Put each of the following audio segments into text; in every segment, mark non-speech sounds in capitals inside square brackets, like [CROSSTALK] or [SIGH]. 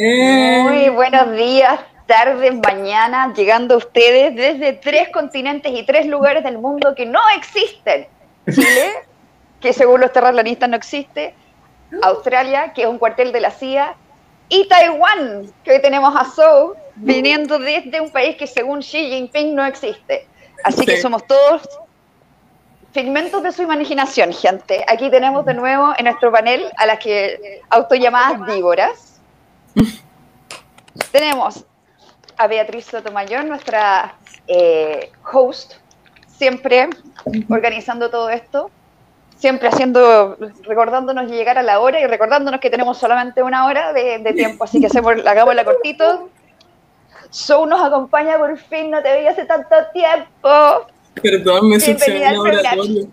Eh. Muy buenos días, tardes, mañana, llegando a ustedes desde tres continentes y tres lugares del mundo que no existen. Chile, [LAUGHS] que según los terraplanistas no existe, Australia, que es un cuartel de la CIA, y Taiwán, que hoy tenemos a Zhou, viniendo desde un país que según Xi Jinping no existe. Así que somos todos Figmentos de su imaginación, gente. Aquí tenemos de nuevo en nuestro panel a las que autollamadas víboras. [LAUGHS] tenemos a Beatriz Sotomayor, nuestra eh, host, siempre organizando todo esto, siempre haciendo, recordándonos llegar a la hora y recordándonos que tenemos solamente una hora de, de tiempo, así que hacemos, [LAUGHS] hagámosla cortito. Show nos acompaña por fin, no te veía hace tanto tiempo. Perdón, me sucedió al.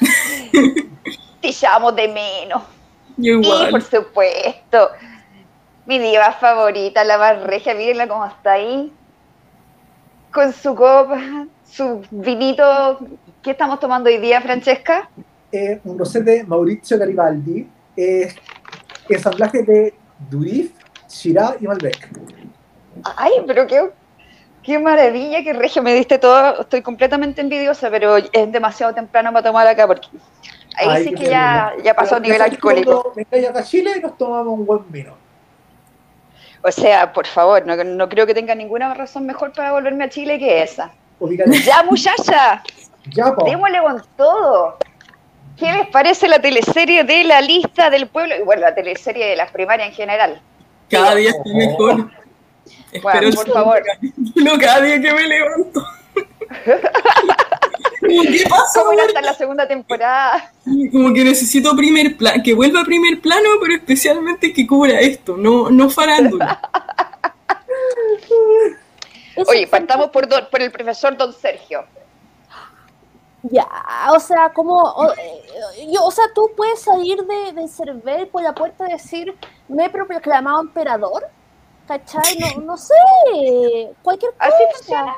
[LAUGHS] Te llamo de menos. Yo Y por igual. supuesto, mi diva favorita, la más regia, mírenla cómo está ahí. Con su copa, su vinito. ¿Qué estamos tomando hoy día, Francesca? eh, un rosé de Maurizio Garibaldi, eh, ensamblaje de Durif, Shiraz y Malbec. Ay, pero qué, qué maravilla, qué regia me diste todo. Estoy completamente envidiosa, pero es demasiado temprano para tomar acá porque ahí Ay, sí que ya, ya pasó a nivel alcohólico. Vengáis acá a Chile nos tomamos un buen vino. O sea, por favor, no, no creo que tenga ninguna razón mejor para volverme a Chile que esa. ¡Ya, muchacha! ya. Démosle con todo. ¿Qué les parece la teleserie de la lista del pueblo? Y bueno, la teleserie de las primarias en general. Cada día está mejor. Espero el por favor. capítulo cada día que me levanto. [LAUGHS] Como, [LAUGHS] ¿Qué irá hasta la segunda temporada? Como que necesito primer plano, que vuelva a primer plano, pero especialmente que cubra esto, no, no farándula. Oye, partamos por, don- por el profesor Don Sergio. Ya, o sea, como, o, eh, yo, o sea, tú puedes salir de, del Cervel por la puerta y decir, me he proclamado emperador, ¿cachai? No, no sé, cualquier cosa. Así funciona.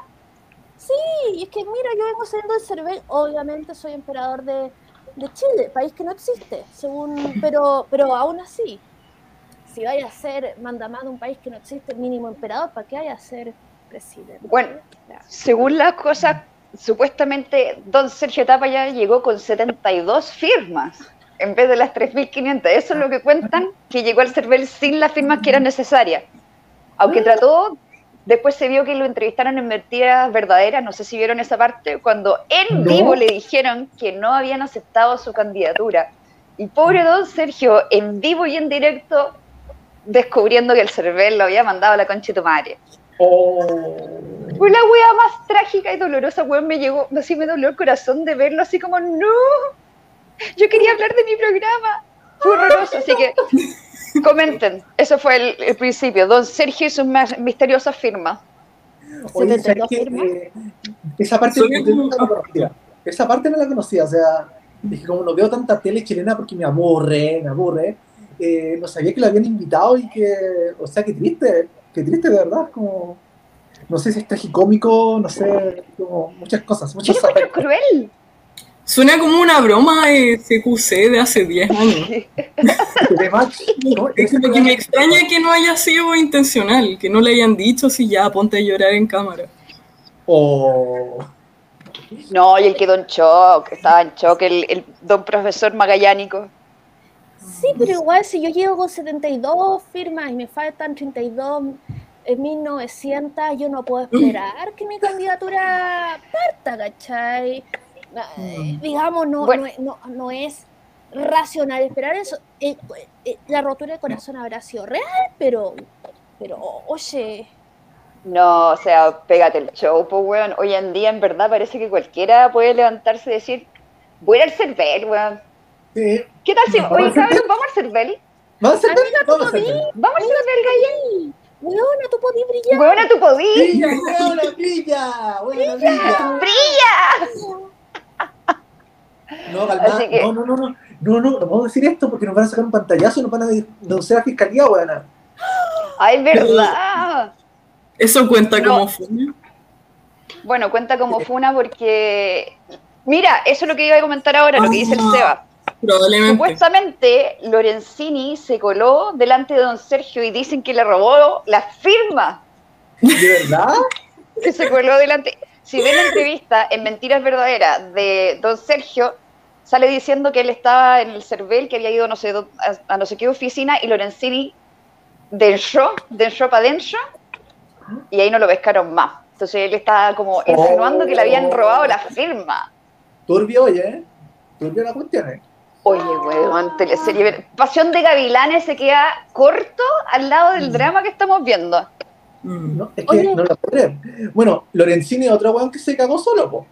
Sí, es que mira, yo vengo saliendo del Cervel, obviamente soy emperador de, de Chile, país que no existe, según, pero, pero aún así, si vaya a ser mandamás de un país que no existe, mínimo emperador, ¿para qué vaya a ser presidente? Bueno, según las cosas, supuestamente Don Sergio Tapa ya llegó con 72 firmas en vez de las 3.500. Eso es lo que cuentan, que llegó al CERVEL sin las firmas que eran necesarias. Aunque trató, después se vio que lo entrevistaron en mentiras verdaderas, no sé si vieron esa parte, cuando en No. vivo le dijeron que no habían aceptado su candidatura. Y pobre Don Sergio, en vivo y en directo, descubriendo que el CERVEL lo había mandado a la concha de tu madre. Oh. Fue la wea más trágica y dolorosa, weón. Me llegó, así me dolió el corazón de verlo, así como, no, yo quería hablar de mi programa. Fue horroroso, así que [LAUGHS] comenten. Eso fue el, el principio. Don Sergio y sus más misteriosas firmas. Oye, ¿sabes 72 qué? firmas. Eh, esa parte no la conocía. Esa parte no la conocía, o sea, dije, como no veo tanta tele chilena porque me aburre, me aburre, eh, no sabía que lo habían invitado y que, o sea, qué triste, qué triste de verdad, como, no sé si es tragicómico, no sé, como muchas cosas, encuentro aspectos. cruel. Suena como una broma de CQC de hace 10 años. [LAUGHS] Es como que me extraña que no haya sido intencional, que no le hayan dicho si ya ponte a llorar en cámara. O No, y él quedó en shock, estaba en shock el, el don profesor magallánico. Sí, pero igual si yo llego con 72 firmas y me faltan 32 en 1900, yo no puedo [LAUGHS] esperar que mi candidatura parta, ¿cachai? Eh, Digamos, no, Bueno. no, es- no, no es racional esperar eso. Eh, eh, la rotura de corazón habrá sido real, pero, pero oye, No, o sea, pégate el show, pues, weón. Hoy en día, en verdad, parece que cualquiera puede levantarse y decir, voy al CERVEL, weón. sí, ¿Qué tal si, ¿Vamos oye, al CERVEL? cabrón, vamos al CERVEL? vamos a hacer Amiga, tú vamos al CERVEL, gallín. weona, tú podías brillar. Weona, tú podís. brilla, buena brilla, buena brilla. ¡Brilla! No, calma, que- no, no, no, no, no, no, no podemos decir esto porque nos van a sacar un pantallazo y nos van a denunciar a la fiscalía, buena. Ay, verdad. ¿Eso cuenta No. como fue? Bueno, cuenta como funa porque. Mira, eso es lo que iba a comentar ahora, lo que dice el Seba. Probablemente. Supuestamente Lorenzini se coló delante de don Sergio y dicen que le robó la firma ¿De verdad? [LAUGHS] que se coló delante. Si ven la entrevista en Mentiras Verdaderas de don Sergio, sale diciendo que él estaba en el CERVEL, que había ido no sé, a, a no sé qué oficina, y Lorenzini dentro, dentro para adentro, y ahí no lo pescaron más. Entonces él estaba como insinuando que le habían robado la firma. Turbio, oye, ¿eh? Turbio la cuestión, ¿eh? Oye, weón, teleserie. Pasión de Gavilanes se queda corto al lado del drama que estamos viendo. Mm. No, es que Oye. no lo puedo creer. Bueno, Lorenzini es otro weón que se cagó solo, po.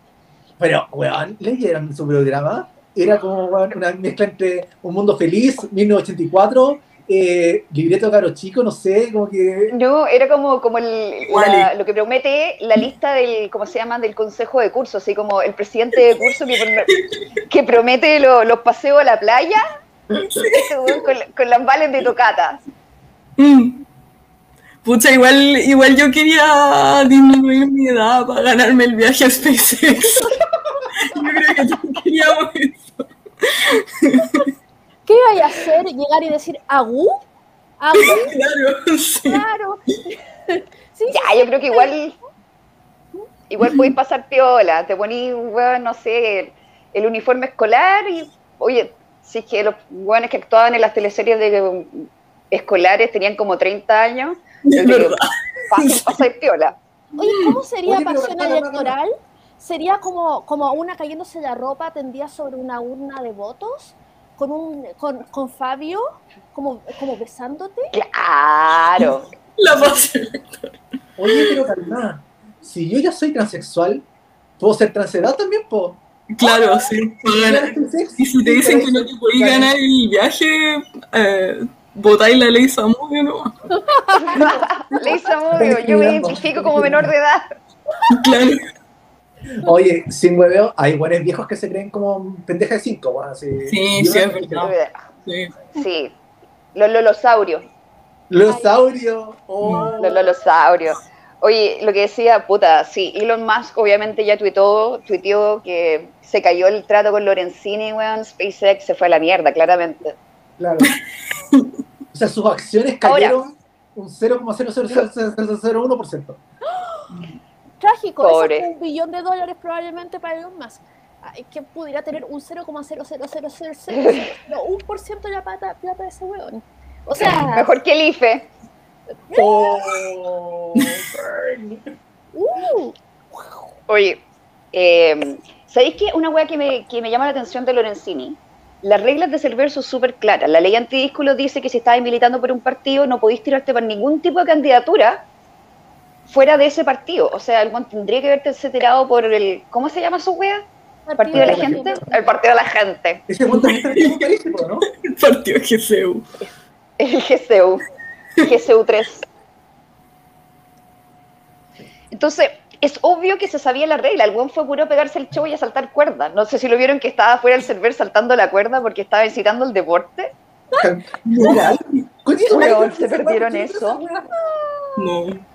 Pero, weón, leyeron su programa. Era como una mezcla entre Un Mundo Feliz, 1984, eh, Libreto Caro Chico, no sé, como que. No, era como, como el, la- lo que promete la lista del, ¿cómo se llama? Del consejo de curso, así como el presidente de curso que, pro- que promete lo- los paseos a la playa con, con las vales de tocata. Mm. Pucha, igual, igual yo quería disminuir mi edad para ganarme el viaje a SpaceX. [LAUGHS] yo creo que. [LAUGHS] ¿Qué iba a hacer? ¿Llegar y decir agú? ¿Agú? [LAUGHS] Claro, sí. Claro. [LAUGHS] Sí, Ya, yo creo que igual, igual podéis pasar piola, te ponís, weón, no sé, el, el uniforme escolar y, oye, si es que los weones que actuaban en las teleseries de um, escolares tenían como 30 años, Es creo que verdad. fácil pasar piola. Oye, ¿cómo sería Oye, pasión electoral? ¿Sería como, como una cayéndose la ropa tendida sobre una urna de votos? ¿Con, un, con, con Fabio? Como, como besándote? Claro. [LAUGHS] La paz. Oye, pero calma. Si yo ya soy transexual, ¿puedo ser transedad también, po? Claro, sí. Y si te dicen que no te podés ganar el viaje, eh, votáis la ley Samudio, ¿no? Le hizo obvio, yo me identifico como menor de edad. Claro. Oye, sin hueveo, hay buenos viejos que se creen como pendeja de cinco, weón, así. Sí, es verdad. Sí. Sí, los lolosaurios, Losaurio. Oh. los lolosaurios. Oye, lo que decía, puta, sí, Elon Musk obviamente ya tuiteó, tuiteó que se cayó el trato con Lorenzini, weón, SpaceX se fue a la mierda, claramente. Claro. O sea, sus acciones cayeron un 0,00001%. Trágico, Pobre. eso es un billón de dólares probablemente para Elon Musk. Que pudiera tener un 0,00000, no, un por ciento de la plata, plata de ese weón. O sea, Mejor que el IFE. Oh, uh, Oye, eh, ¿sabéis qué? Una weá que me, que me llama la atención de Lorenzini. Las reglas de Cerver son súper claras. La ley antidísculo dice que si estabas militando por un partido no podéis tirarte por ningún tipo de candidatura fuera de ese partido. O sea, algún tendría que haberte tirado por el. ¿Cómo se llama su wea? ¿El partido de la gente? El partido de la gente. Ese cuento también está en ¿no? [LAUGHS] El partido GCU. El GCU. GCU 3. Entonces, es obvio que se sabía la regla. El buen fue puro pegarse el show y a saltar cuerdas. No sé si lo vieron que estaba fuera del server saltando la cuerda porque estaba incitando el deporte. ¿qué se perdieron eso. No.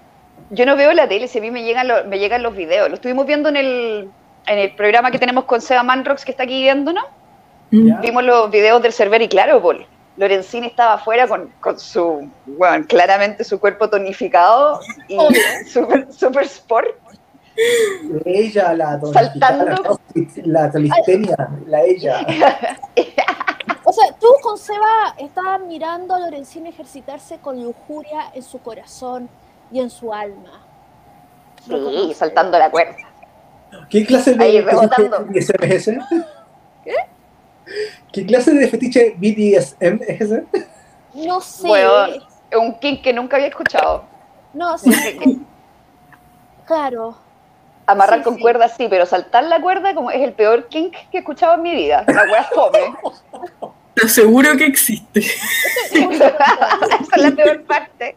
Yo no veo la tele, si a mí me llegan, los, me llegan los videos. Lo estuvimos viendo en el, en el programa que tenemos con Seba Manrox, que está aquí viéndonos. Ya. Vimos los videos del server y claro, Paul, Lorenzini estaba afuera con, con su, bueno, claramente su cuerpo tonificado y [LAUGHS] super, super sport. Ella, la Saltando. la calistenia, la ella. [LAUGHS] O sea, tú con Seba estabas mirando a Lorenzini ejercitarse con lujuria en su corazón y en su alma. Sí, saltando la cuerda. ¿Qué clase de Ahí. BDSM es ese? [LAUGHS] ¿Qué clase de fetiche BDSM es ese? No sé. Es un kink que nunca había escuchado. No sé. Claro. Amarrar Sí, con sí. cuerdas sí, pero saltar la cuerda como es el peor kink que he escuchado en mi vida. La wea es fome. Te aseguro que existe. [LAUGHS] Esa es la peor parte.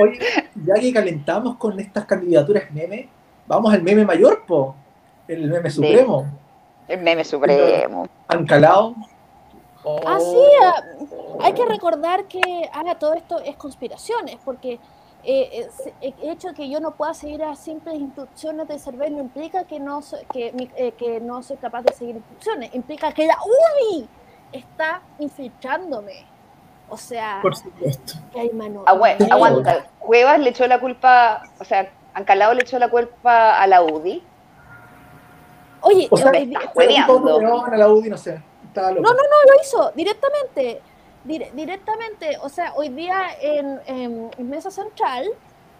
Oye, ya que calentamos con estas candidaturas meme, vamos al meme mayor, po. El meme supremo. El meme supremo. Han calado. Oh. Ah, sí, ah, hay que recordar que ahora todo esto es conspiraciones, porque eh, eh, se- el hecho de que yo no pueda seguir a simples instrucciones de server no implica que no, so- que, mi- eh, que no soy capaz de seguir instrucciones, implica que la UNI está infiltrándome. O sea, Por supuesto. que hay mano. Agua- Sí. aguanta. Cuevas le echó la culpa, o sea, Ancalado le echó la culpa a la UDI. Oye, O sea, día- estás hueveando. León a la UDI, no sé. No, no, no, lo hizo directamente. Dire- directamente, o sea, hoy día en, en- Mesa Central,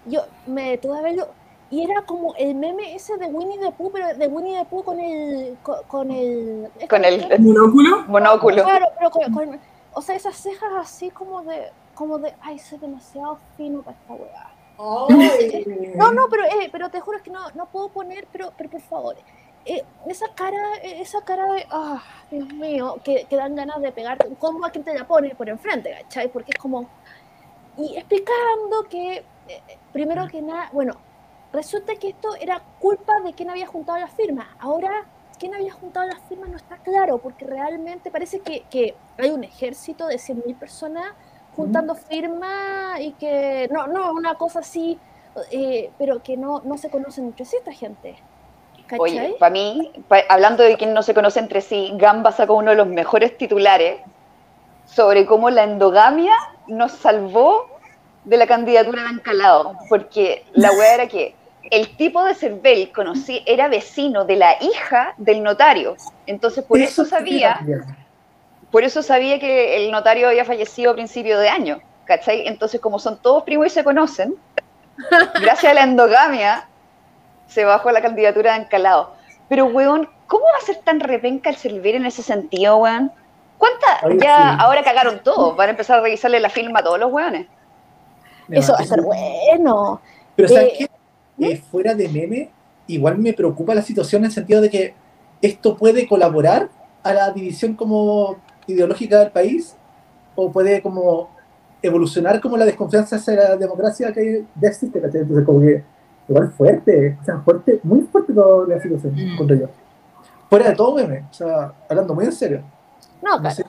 yo me detuve a verlo y era como el meme ese de Winnie the Pooh, pero de Winnie the Pooh con el. con, con el. Con el- ¿Monóculo? Monóculo. Claro, pero con, con- O sea, esas cejas así como de. Como de. Ay, soy demasiado fino para esta weá. Ay. No, no, pero, eh, pero te juro que no, no puedo poner, pero, pero por favor, eh, esa cara, eh, esa cara de, ah, Dios mío, que, que dan ganas de pegarte, ¿cómo a quien te la pone por enfrente, ¿cachai? Porque es como, y explicando que, primero que nada, bueno, resulta que esto era culpa de quien había juntado las firmas, ahora quién había juntado las firmas no está claro, porque realmente parece que, que hay un ejército de 100.000 personas juntando firmas y que, no, no, una cosa así, eh, pero que no, no se conocen entre sí esta gente. ¿Cachai? Oye, para mí, pa- hablando de quien no se conoce entre sí, Gamba sacó uno de los mejores titulares sobre cómo la endogamia nos salvó de la candidatura de Ancalado, porque la weá era que el tipo de Cervel conocí, era vecino de la hija del notario, entonces por eso sabía, por eso sabía que el notario había fallecido a principio de año, ¿cachai? Entonces como son todos primos y se conocen, [LAUGHS] gracias a la endogamia se bajó la candidatura de Ancalado. Pero, weón, ¿cómo va a ser tan repenca el Cervel en ese sentido, weón? ¿Cuántas? Oye, Ya sí. ahora cagaron todo, van a empezar a revisarle la firma a todos los weones. Eso va a ser bueno. Pero ¿sabes Eh, qué? Eh, fuera de meme, igual me preocupa la situación en el sentido de que esto puede colaborar a la división como ideológica del país o puede como evolucionar como la desconfianza hacia la democracia que ya existe, ¿cachai? Entonces como que igual fuerte, o sea, fuerte, muy fuerte toda la situación, Mm. contra yo. Fuera de todo meme, o sea, hablando muy en serio. No, No claro. sé.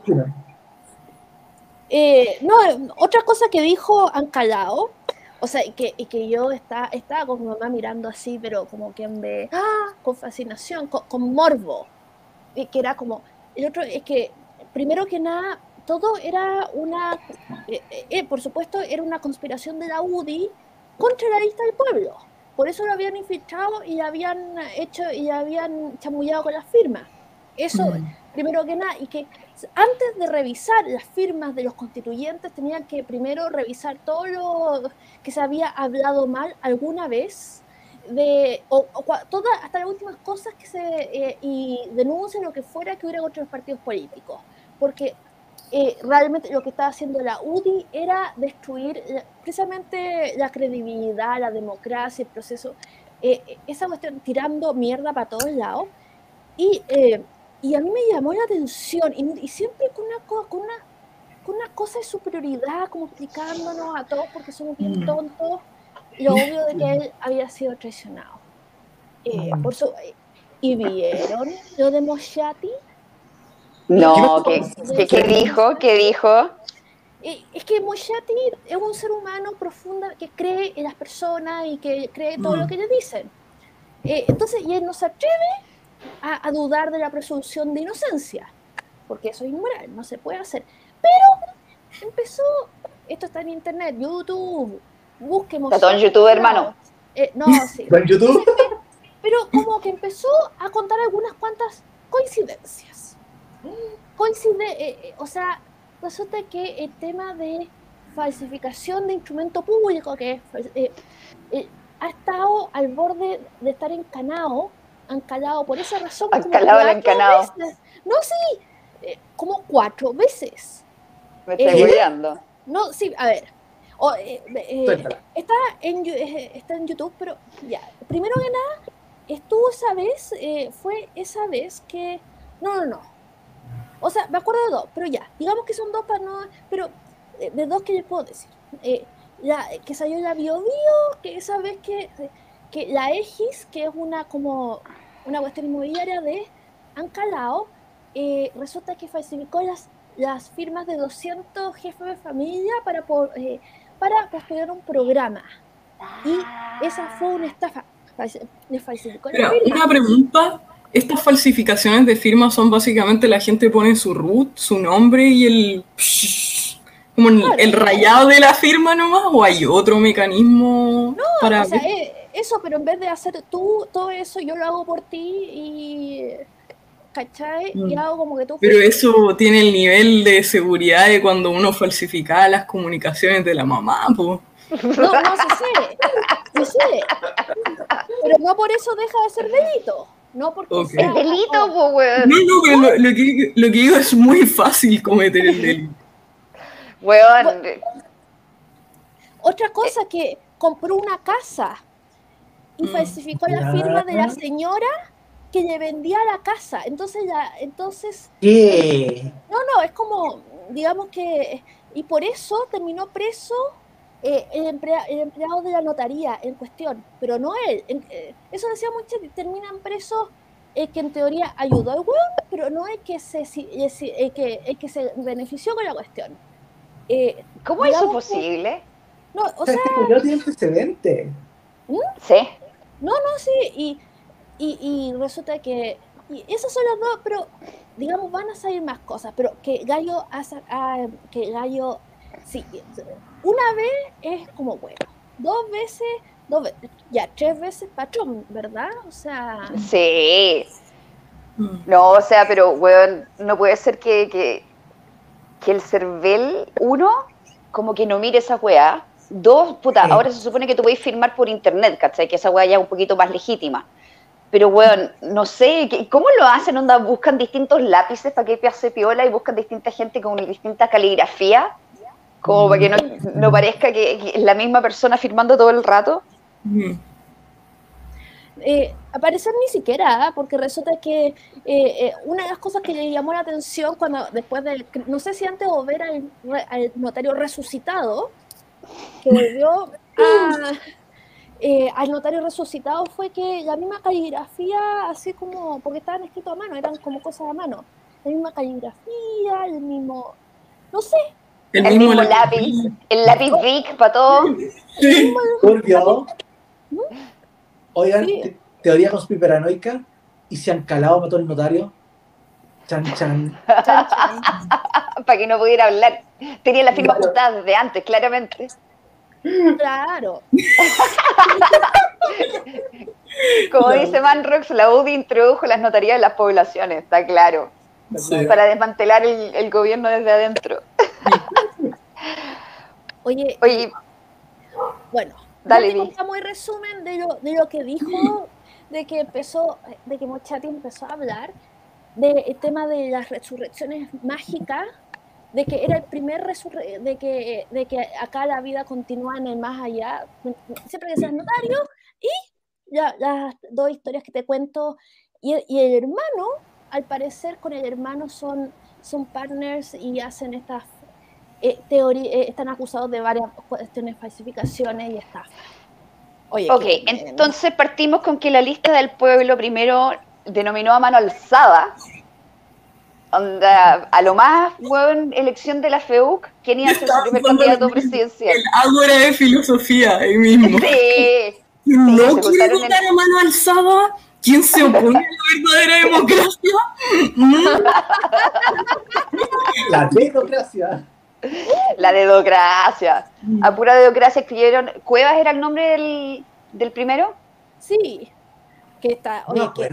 Eh, no, eh, otra cosa que dijo Ancalao, o sea, y que, y que yo está, estaba con mi mamá mirando así, pero como que en vez, ah, con fascinación, con, con morbo, y que era como, el otro es que, primero que nada, todo era una, eh, eh, por supuesto, era una conspiración de la UDI contra la lista del pueblo. Por eso lo habían infiltrado y habían hecho y habían chamullado con las firmas. Eso, primero que nada, y que antes de revisar las firmas de los constituyentes tenían que primero revisar todo lo que se había hablado mal alguna vez de o, todas hasta las últimas cosas que se eh, y denuncien lo que fuera que hubiera contra los partidos políticos porque eh, realmente lo que estaba haciendo la UDI era destruir precisamente la credibilidad, la democracia, el proceso, eh, esa cuestión tirando mierda para todos lados. Y, y a mí me llamó la atención, y, y siempre con una, co- con, una, con una cosa de superioridad, como explicándonos a todos porque somos bien Mm. tontos, lo obvio de que él había sido traicionado. Eh, Mm. por su, ¿Y vieron lo de Moshati? No, ¿qué, qué, qué dijo? ¿Qué dijo? Eh, Es que Moshati es un ser humano profunda que cree en las personas y que cree todo Mm. lo que le dicen. Eh, entonces, y él no se atreve a, a dudar de la presunción de inocencia, porque eso es inmoral, no se puede hacer. Pero empezó, esto está en internet, YouTube, busquemos. Está todo en YouTube, hermano. Eh, no, [LAUGHS] sí. ¿En YouTube? Pero como que empezó a contar algunas cuantas coincidencias. Coincide, eh, eh, o sea, resulta que el tema de falsificación de instrumento público, que eh, eh, ha estado al borde de estar encanado, encalado por esa razón. como Ancalado el encanado. veces. No, sí, eh, como cuatro veces. Me estoy cuidando. No, sí, a ver. O, eh, eh, está, en, eh, está en YouTube, pero ya. Primero que nada, estuvo esa vez, eh, fue esa vez que. No, no, no. O sea, me acuerdo de dos, pero ya. Digamos que son dos para no. Pero eh, de dos que les puedo decir. Eh, la, que salió la Bio Bio, que esa vez que, que la Egis, que es una como una cuestión inmobiliaria de Ancalao, eh, resulta que falsificó las, las firmas de 200 jefes de familia para, po- eh, para postular un programa. Y esa fue una estafa. Le falsificó Pero una pregunta, estas falsificaciones de firma son básicamente la gente pone su root, su nombre y el como el, el rayado de la firma nomás o hay otro mecanismo para O sea, eh, eso, pero en vez de hacer tú todo eso, yo lo hago por ti y. ¿Cachai? Y Mm. hago como que tú. Pero eso tiene el nivel de seguridad de cuando uno falsificaba las comunicaciones de la mamá, po. No, no, sí sé. Sí sé. Pero no por eso deja de ser delito. No porque sea. Es delito, po, weón. No, no, pero lo, lo que, lo que digo es muy fácil cometer el delito. Weón, Otra cosa que compró una casa y Mm. falsificó la firma de la señora que le vendía la casa. Entonces, ya, entonces ¿Qué? No, no, es como, digamos que, y por eso terminó preso eh, el, emplea- el empleado de la notaría en cuestión, pero no él. En- eh, eso decía mucho, terminan presos el que en teoría ayudó al hueón, pero no el que se, el, que, el que se benefició con la cuestión. Eh, ¿cómo es eso digamos que- posible? no, o O sea, sea, culiao tiene antecedentes. Sí. No, no, sí, y, y, y resulta que, y esos son los dos, pero digamos van a salir más cosas, pero que Gallo, ha sa- ha- que Gallo, sí, una vez es como bueno, dos veces, dos veces, ya tres veces patrón, ¿verdad? O sea, Sí. Mm. No, o sea, pero, weón, no puede ser que, que, que el CERVEL, uno, como que no mire esa weá. Dos, puta, Sí. ahora se supone que tú puedes firmar por internet, ¿cachai? Que esa weá ya es un poquito más legítima. Pero, weón, no sé, ¿qué- ¿cómo lo hacen? Onda, buscan distintos lápices para que pase piola y buscan distinta gente con distinta caligrafía, como para que no, no parezca que, es la misma persona firmando todo el rato. Mm. eh, aparecer ni siquiera, ¿ah? porque resulta que eh, eh, una de las cosas que le llamó la atención cuando después del, no sé si antes o ver al notario resucitado, que volvió a, eh, al notario resucitado fue que la misma caligrafía, así como, porque estaban escritos a mano, eran como cosas a mano, la misma caligrafía, el mismo, no sé, El mismo lápiz, el lápiz Bic para todo. Sí. Turbio. Oigan, Sí. te- teoría conspiranoica. ¿Y si han calado mató el notario? Chan, chan. chan, chan. para que no pudiera hablar. Tenía la firma Claro. desde antes, claramente. claro, Como Claro. dice Manrox, la UDI introdujo las notarías en las poblaciones, está claro, Sí. para desmantelar el, el gobierno desde adentro. oye, Oye, Bueno, Dale, te contamos el resumen de lo, de lo que dijo, de que empezó, de que Mochati empezó a hablar del tema de las resurrecciones mágicas, de que era el primer resurre de que, de que acá la vida continúa en el más allá, siempre que seas notario, y ya, las dos historias que te cuento, y, y el hermano, al parecer con el hermano son, son partners y hacen estas eh, teoría, eh, están acusados de varias cuestiones, falsificaciones y estafas. Oye, ok, qué- entonces partimos con que la lista del pueblo primero denominó a mano alzada. Onda, a lo más, weón, elección de la FEUC, ¿quién iba a ser su primer candidato presidencial? El ágora de filosofía ahí mismo. Sí, ¿Quién no quiere votar en- a mano alzada? ¿Quién se [LAUGHS] opone a la verdadera democracia? Mm. [LAUGHS] La democracia. la dedocracia. A pura dedocracia escribieron. ¿Cuevas era el nombre del, del primero? Sí, que está, No que,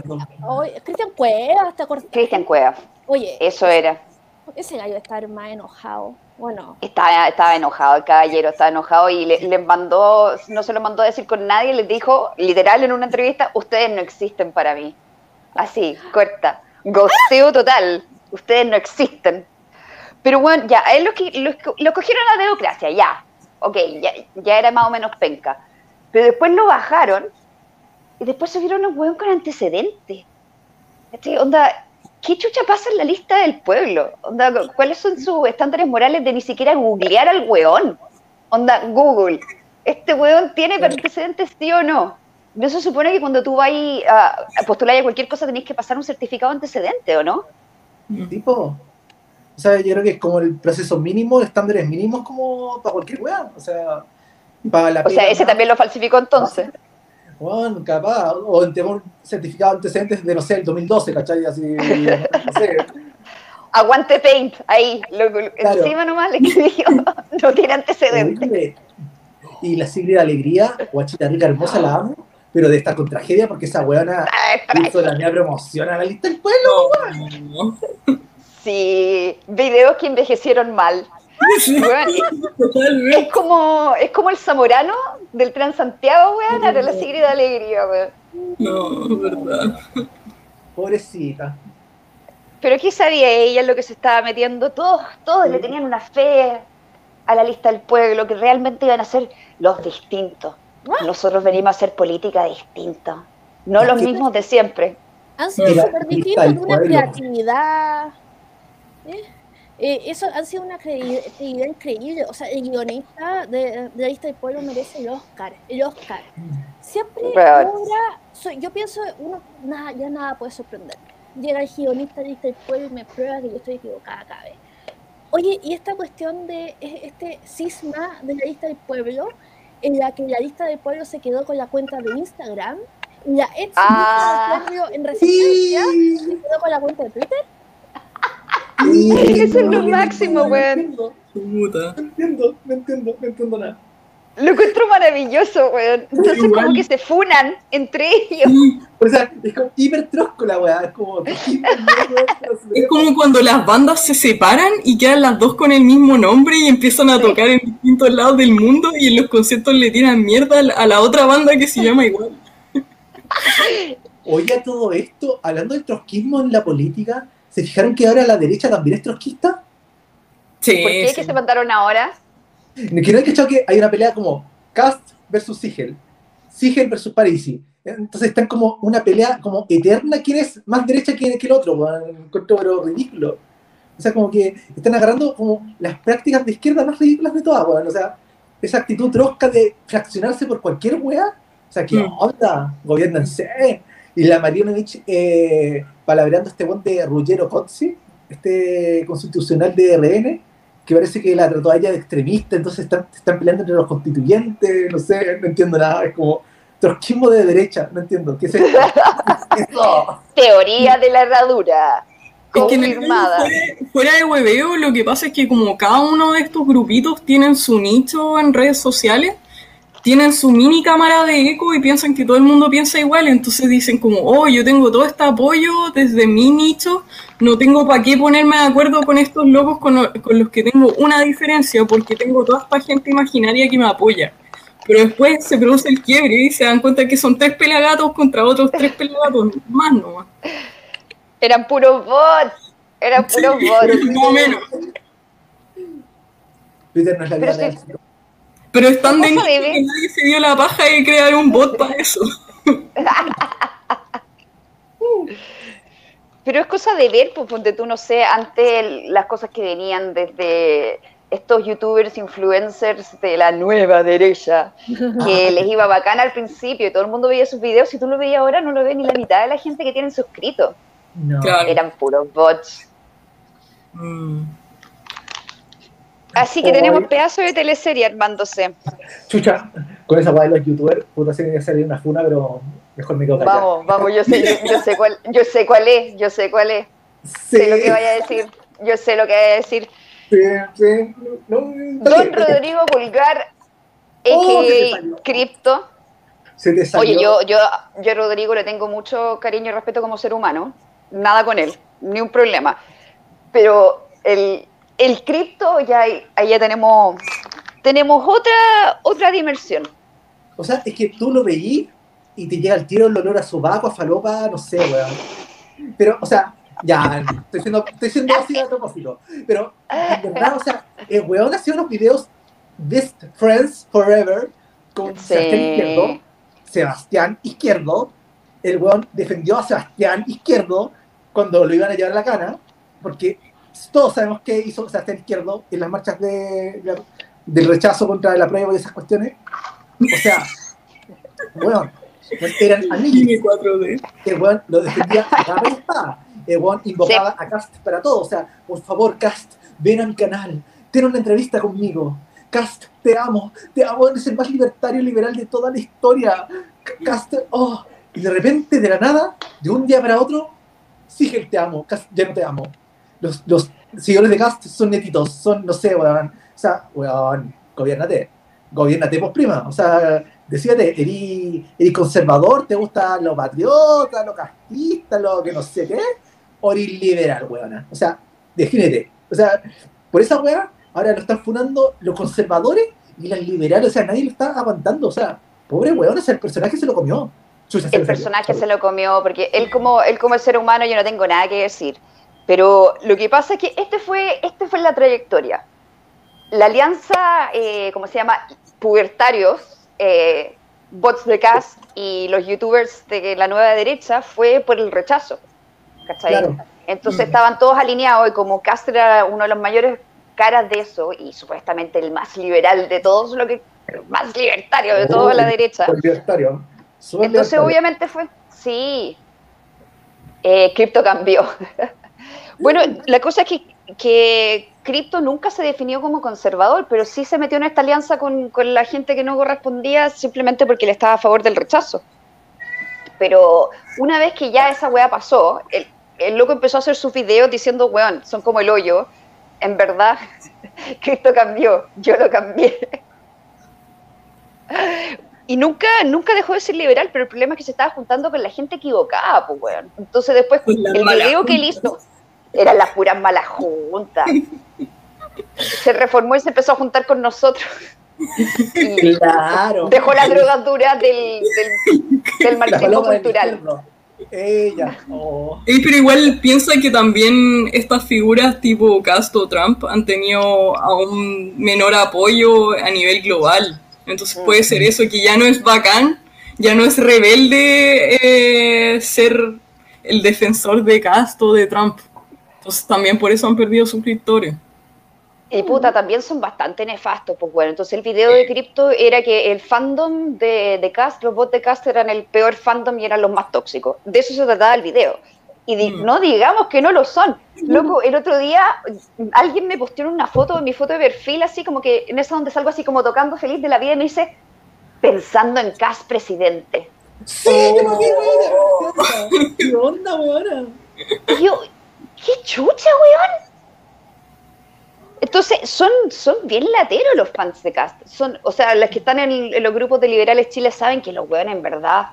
oye, Cristian Cuevas, ¿te acuerdas? Cristian Cuevas, Oye, eso era. ese gallo está más enojado. Bueno, Estaba, estaba enojado, el caballero estaba enojado y le, le mandó, no se lo mandó a decir con nadie, les dijo, literal en una entrevista, ustedes no existen para mí. Así, corta. Gosteo total. Ustedes no existen. Pero bueno, ya, a él lo, que- lo, lo cogieron a la democracia, ya. Ok, ya, ya era más o menos penca. Pero después lo bajaron y después subieron los huevos con antecedentes. Este, onda, ¿qué chucha pasa en la lista del pueblo? Onda, ¿cuáles son sus estándares morales de ni siquiera googlear al weón? Onda, Google, ¿este weón tiene antecedentes sí o no? ¿No se supone que cuando tú vas a, a postular a cualquier cosa tenés que pasar un certificado de antecedente o no? Tipo. O sea, yo creo que es como el proceso mínimo, estándares mínimos como para cualquier weá. O sea, para la O sea, ese también lo falsificó entonces. Bueno, capaz, o en un certificado de antecedentes de, no sé, el 2012, ¿cachai? Así, no sé. [LAUGHS] Aguante Paint, ahí, lo, lo- Claro. encima nomás le escribió, [LAUGHS] no tiene antecedentes. Y la Sigrid de Alegría, guachita rica, hermosa, la amo, pero de estar con tragedia porque esa weona para- hizo la mía promoción a la lista del pueblo. No. Sí, videos que envejecieron mal. Sí, es- como, es como el zamorano del Transantiago, weón, era la Sigrid de Alegría, weón. No, verdad. Pobrecita. Pero ¿qué sabía ella en lo que se estaba metiendo? Todos, todos le tenían una fe a la lista del pueblo, que realmente iban a ser los distintos. Nosotros venimos a hacer política distinta, no los ¿Qué? mismos de siempre. Han sido súper distintos, una creatividad. ¿eh? Eh, eso han sido una creatividad increíble. O sea, el guionista de, de la lista del pueblo merece el Oscar. El Oscar. Siempre logra. soy- yo pienso, uno nada, ya nada puede sorprender. Llega el guionista de la lista del pueblo y me prueba que yo estoy equivocada cada vez. Oye, y esta cuestión de este cisma de la lista del pueblo, en la que la lista del pueblo se quedó con la cuenta de Instagram, y la ex Ah. del pueblo en resistencia Sí, se quedó con la cuenta de Twitter. Sí, Eso es lo máximo, no weón. entiendo, Puta. No entiendo, no entiendo, no entiendo nada. Lo encuentro maravilloso, weón. Entonces Igual. como que se funan entre ellos. O sea, es como hiper trosco la weá, es como. [LAUGHS] Es como cuando las bandas se separan y quedan las dos con el mismo nombre y empiezan a tocar en distintos lados del mundo y en los conciertos le tiran mierda a la- otra banda que se llama igual. Oye, a todo esto, hablando del trotskismo en la política, ¿se fijaron que ahora la derecha también es trotskista? Sí, ¿Por qué sí. que se mandaron ahora? Que no hay cachado que hay una pelea como Cast versus Sigel, Sigel versus Parisi. Entonces están como una pelea como eterna, quién es más derecha que, que el otro, encuentro pero ridículo. O sea, como que están agarrando como las prácticas de izquierda más ridículas de todas, weón. O sea, esa actitud trosca de fraccionarse por cualquier weá. O sea, ¿qué Mm. onda? Gobiernanse. Y la Marionovich eh, palabreando este buen de Ruggero Cozzi, este constitucional de RN, que parece que la trató a ella de extremista, entonces están, están peleando entre los constituyentes, no sé, no entiendo nada, es como trotskismo de derecha, no entiendo, ¿qué es esto? [LAUGHS] Teoría de la herradura. Es que el Confirmada. fuera de hueveo, lo que pasa es que como cada uno de estos grupitos tienen su nicho en redes sociales, tienen su mini cámara de eco y piensan que todo el mundo piensa igual, entonces dicen como, oh, yo tengo todo este apoyo desde mi nicho, no tengo para qué ponerme de acuerdo con estos locos con, lo- con los que tengo una diferencia, porque tengo toda esta gente imaginaria que me apoya. Pero después se produce el quiebre y se dan cuenta que son tres pelagatos contra otros tres pelagatos más nomás. Eran puros bots. Eran puros Sí, bots. [LAUGHS] más o menos. Twitter no es la vida Pero. Pero están de que nadie se dio la paja de crear un bot para eso. [LAUGHS] Pero es cosa de ver, pues ponte tú, no sé, antes las cosas que venían desde estos youtubers, influencers de la nueva derecha, que [LAUGHS] les iba bacán al principio y todo el mundo veía sus videos, si tú lo veías ahora no lo ve ni la mitad de la gente que tienen suscrito. No. Claro. Eran puros bots. Mm. Así que tenemos pedazo de teleserie armándose. Chucha, con esa weá de los youtubers, puta se me salir una funa, pero mejor me quedo callado. Vamos, vamos, yo sé, yo, yo sé cuál, yo sé cuál es, yo sé cuál es, Sí, sé lo que vaya a decir, yo sé lo que vaya a decir. sí, sí. No, no, Don bien. Rodrigo Pulgar, Oh. Cripto. Oye, yo, yo, yo a Rodrigo le tengo mucho cariño y respeto como ser humano. Nada con él, ni un problema. Pero el, el cripto, ya, ahí ahí ya tenemos, tenemos otra, otra dimensión. O sea, es que tú lo veí y te llega el tiro el olor a sobaco, a falopa, no sé, weón. Pero, o sea, ya, estoy siendo, estoy siendo así a propósito. Pero, en verdad, o sea, el weón hacía unos videos Best Friends Forever con Sí. Sebastián Izquierdo. Sebastián Izquierdo. El weón defendió a Sebastián Izquierdo cuando lo iban a llevar a la cana, porque todos sabemos qué hizo Sebastián Izquierdo en las marchas de, de- del rechazo contra la prueba y esas cuestiones. O sea, bueno, eran 4D. El weón lo defendía a espada. El weón invocaba a Cast para todo. O sea, por favor, Cast, ven a mi canal, ten una entrevista conmigo. Cast, te amo, te amo, eres el más libertario y liberal de toda la historia. Cast, oh. Y de repente, de la nada, de un día para otro, sigue te amo, Cast, ya no te amo. Los, los seguidores de Cast son netitos, son, no sé, weón. O sea, weón, gobiernate, gobiernate vos prima. O sea, decíate, eres, eres conservador, te gusta lo patriota, lo castista, lo que no sé qué, o eres liberal, weón. O sea, defínete. O sea, por esa weá, ahora lo están funando los conservadores y las liberales, o sea, nadie lo está aguantando, o sea, pobre weón, o sea, el personaje se lo comió. Chucha, El personaje se lo comió, porque él como, él como el ser humano yo no tengo nada que decir. Pero lo que pasa es que este fue, este fue la trayectoria. La alianza, eh, ¿cómo se llama? Pubertarios, eh, bots de cast y los youtubers de la nueva derecha fue por el rechazo. ¿Cachai? Claro. Entonces Mm. estaban todos alineados y como Castro era uno de los mayores caras de eso y supuestamente el más liberal de todos, lo que más libertario de toda la derecha. libertario. Entonces libertario. obviamente fue, sí, eh, Crypto cambió. [LAUGHS] bueno, la cosa es que, que Crypto nunca se definió como conservador, pero sí se metió en esta alianza con, con la gente que no correspondía simplemente porque él estaba a favor del rechazo. Pero una vez que ya esa weá pasó, el, el loco empezó a hacer sus videos diciendo, weón, son como el hoyo. En verdad, [LAUGHS] Cristo cambió, yo lo cambié. Y nunca, nunca dejó de ser liberal, pero el problema es que se estaba juntando con la gente equivocada, pues, weón. Entonces después, el video que él hizo eran las puras malas juntas. Se reformó y se empezó a juntar con nosotros. Y Claro. dejó las drogas duras del, del, del La marxismo cultural. Ella. Oh. Pero igual piensa que también estas figuras tipo Castro Trump han tenido aún menor apoyo a nivel global. Entonces puede ser eso, que ya no es bacán, ya no es rebelde eh, ser el defensor de Castro de Trump. Entonces también por eso han perdido suscriptores. Y puta, también son bastante nefastos, pues bueno. Entonces el video de Crypto era que el fandom de, de Cast, los bots de Cast eran el peor fandom y eran los más tóxicos. De eso se trataba el video. Y di- Mm. no digamos que no lo son. [LAUGHS] Loco, el otro día alguien me posteó una foto, mi foto de perfil, así como que en esa donde salgo así como tocando feliz de la vida y me dice, pensando en Cast presidente. Sí, yo weón. ¿Qué onda, weón? Y yo, ¿qué chucha, weón? Entonces, son, son bien lateros los fans de Cast. Son, o sea, los que están en, en los grupos de liberales Chile saben que los weones en verdad,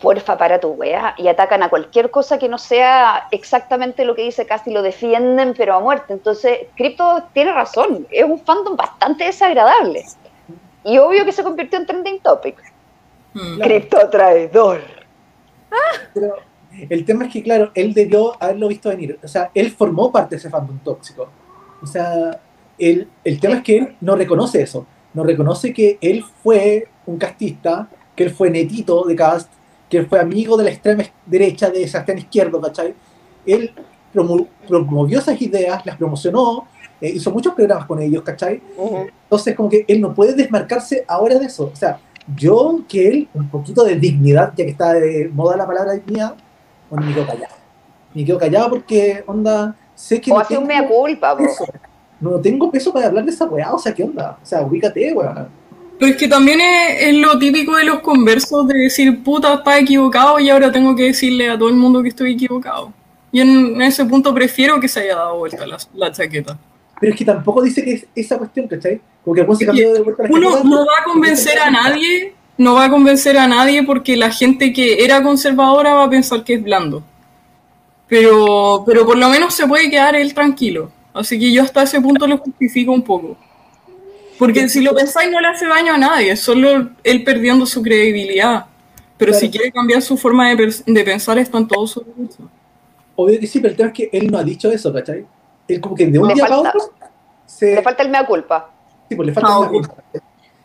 porfa para tu wea, y atacan a cualquier cosa que no sea exactamente lo que dice Cast y lo defienden, pero a muerte. Entonces, Crypto tiene razón, es un fandom bastante desagradable. Y obvio que se convirtió en trending topic. Mm. Crypto traidor. Pero el tema es que, claro, él debió haberlo visto venir. O sea, él formó parte de ese fandom tóxico. O sea, el, el tema es que él no reconoce eso. No reconoce que él fue un castista, que él fue netito de cast, que él fue amigo de la extrema derecha, de Sebastián Izquierdo, ¿cachai? Él promo- promovió esas ideas, las promocionó, eh, hizo muchos programas con ellos, ¿cachai? Entonces, como que él no puede desmarcarse ahora de eso. O sea, yo que él, un poquito de dignidad, ya que está de moda la palabra dignidad, bueno, me quedo callado. Me quedo callado porque, onda, sé que O no hace un tengo mea culpa, peso. No tengo peso para hablar de esa weá, o sea, ¿qué onda? O sea, ubícate, weón. Pero es que también es, es lo típico de los conversos de decir, puta, está equivocado y ahora tengo que decirle a todo el mundo que estoy equivocado. Y en, en ese punto prefiero que se haya dado vuelta la, la chaqueta. Pero es que tampoco dice que es esa cuestión, ¿cachai? Como que el weón se cambió de vuelta la Uno no va a convencer a nadie, no va a convencer a nadie porque la gente que era conservadora va a pensar que es blando. Pero, pero por lo menos se puede quedar él tranquilo. Así que yo hasta ese punto lo justifico un poco. Porque si lo pensáis no le hace daño a nadie, es solo él perdiendo su credibilidad. Pero Claro. si quiere cambiar su forma de, de pensar, están todos sus derechos. Obvio que sí, pero el tema es que él no ha dicho eso, ¿cachai? Él como que de un Le día para falta- otro se... Le falta el mea culpa. sí, pues le falta Ah, una ok. cosa.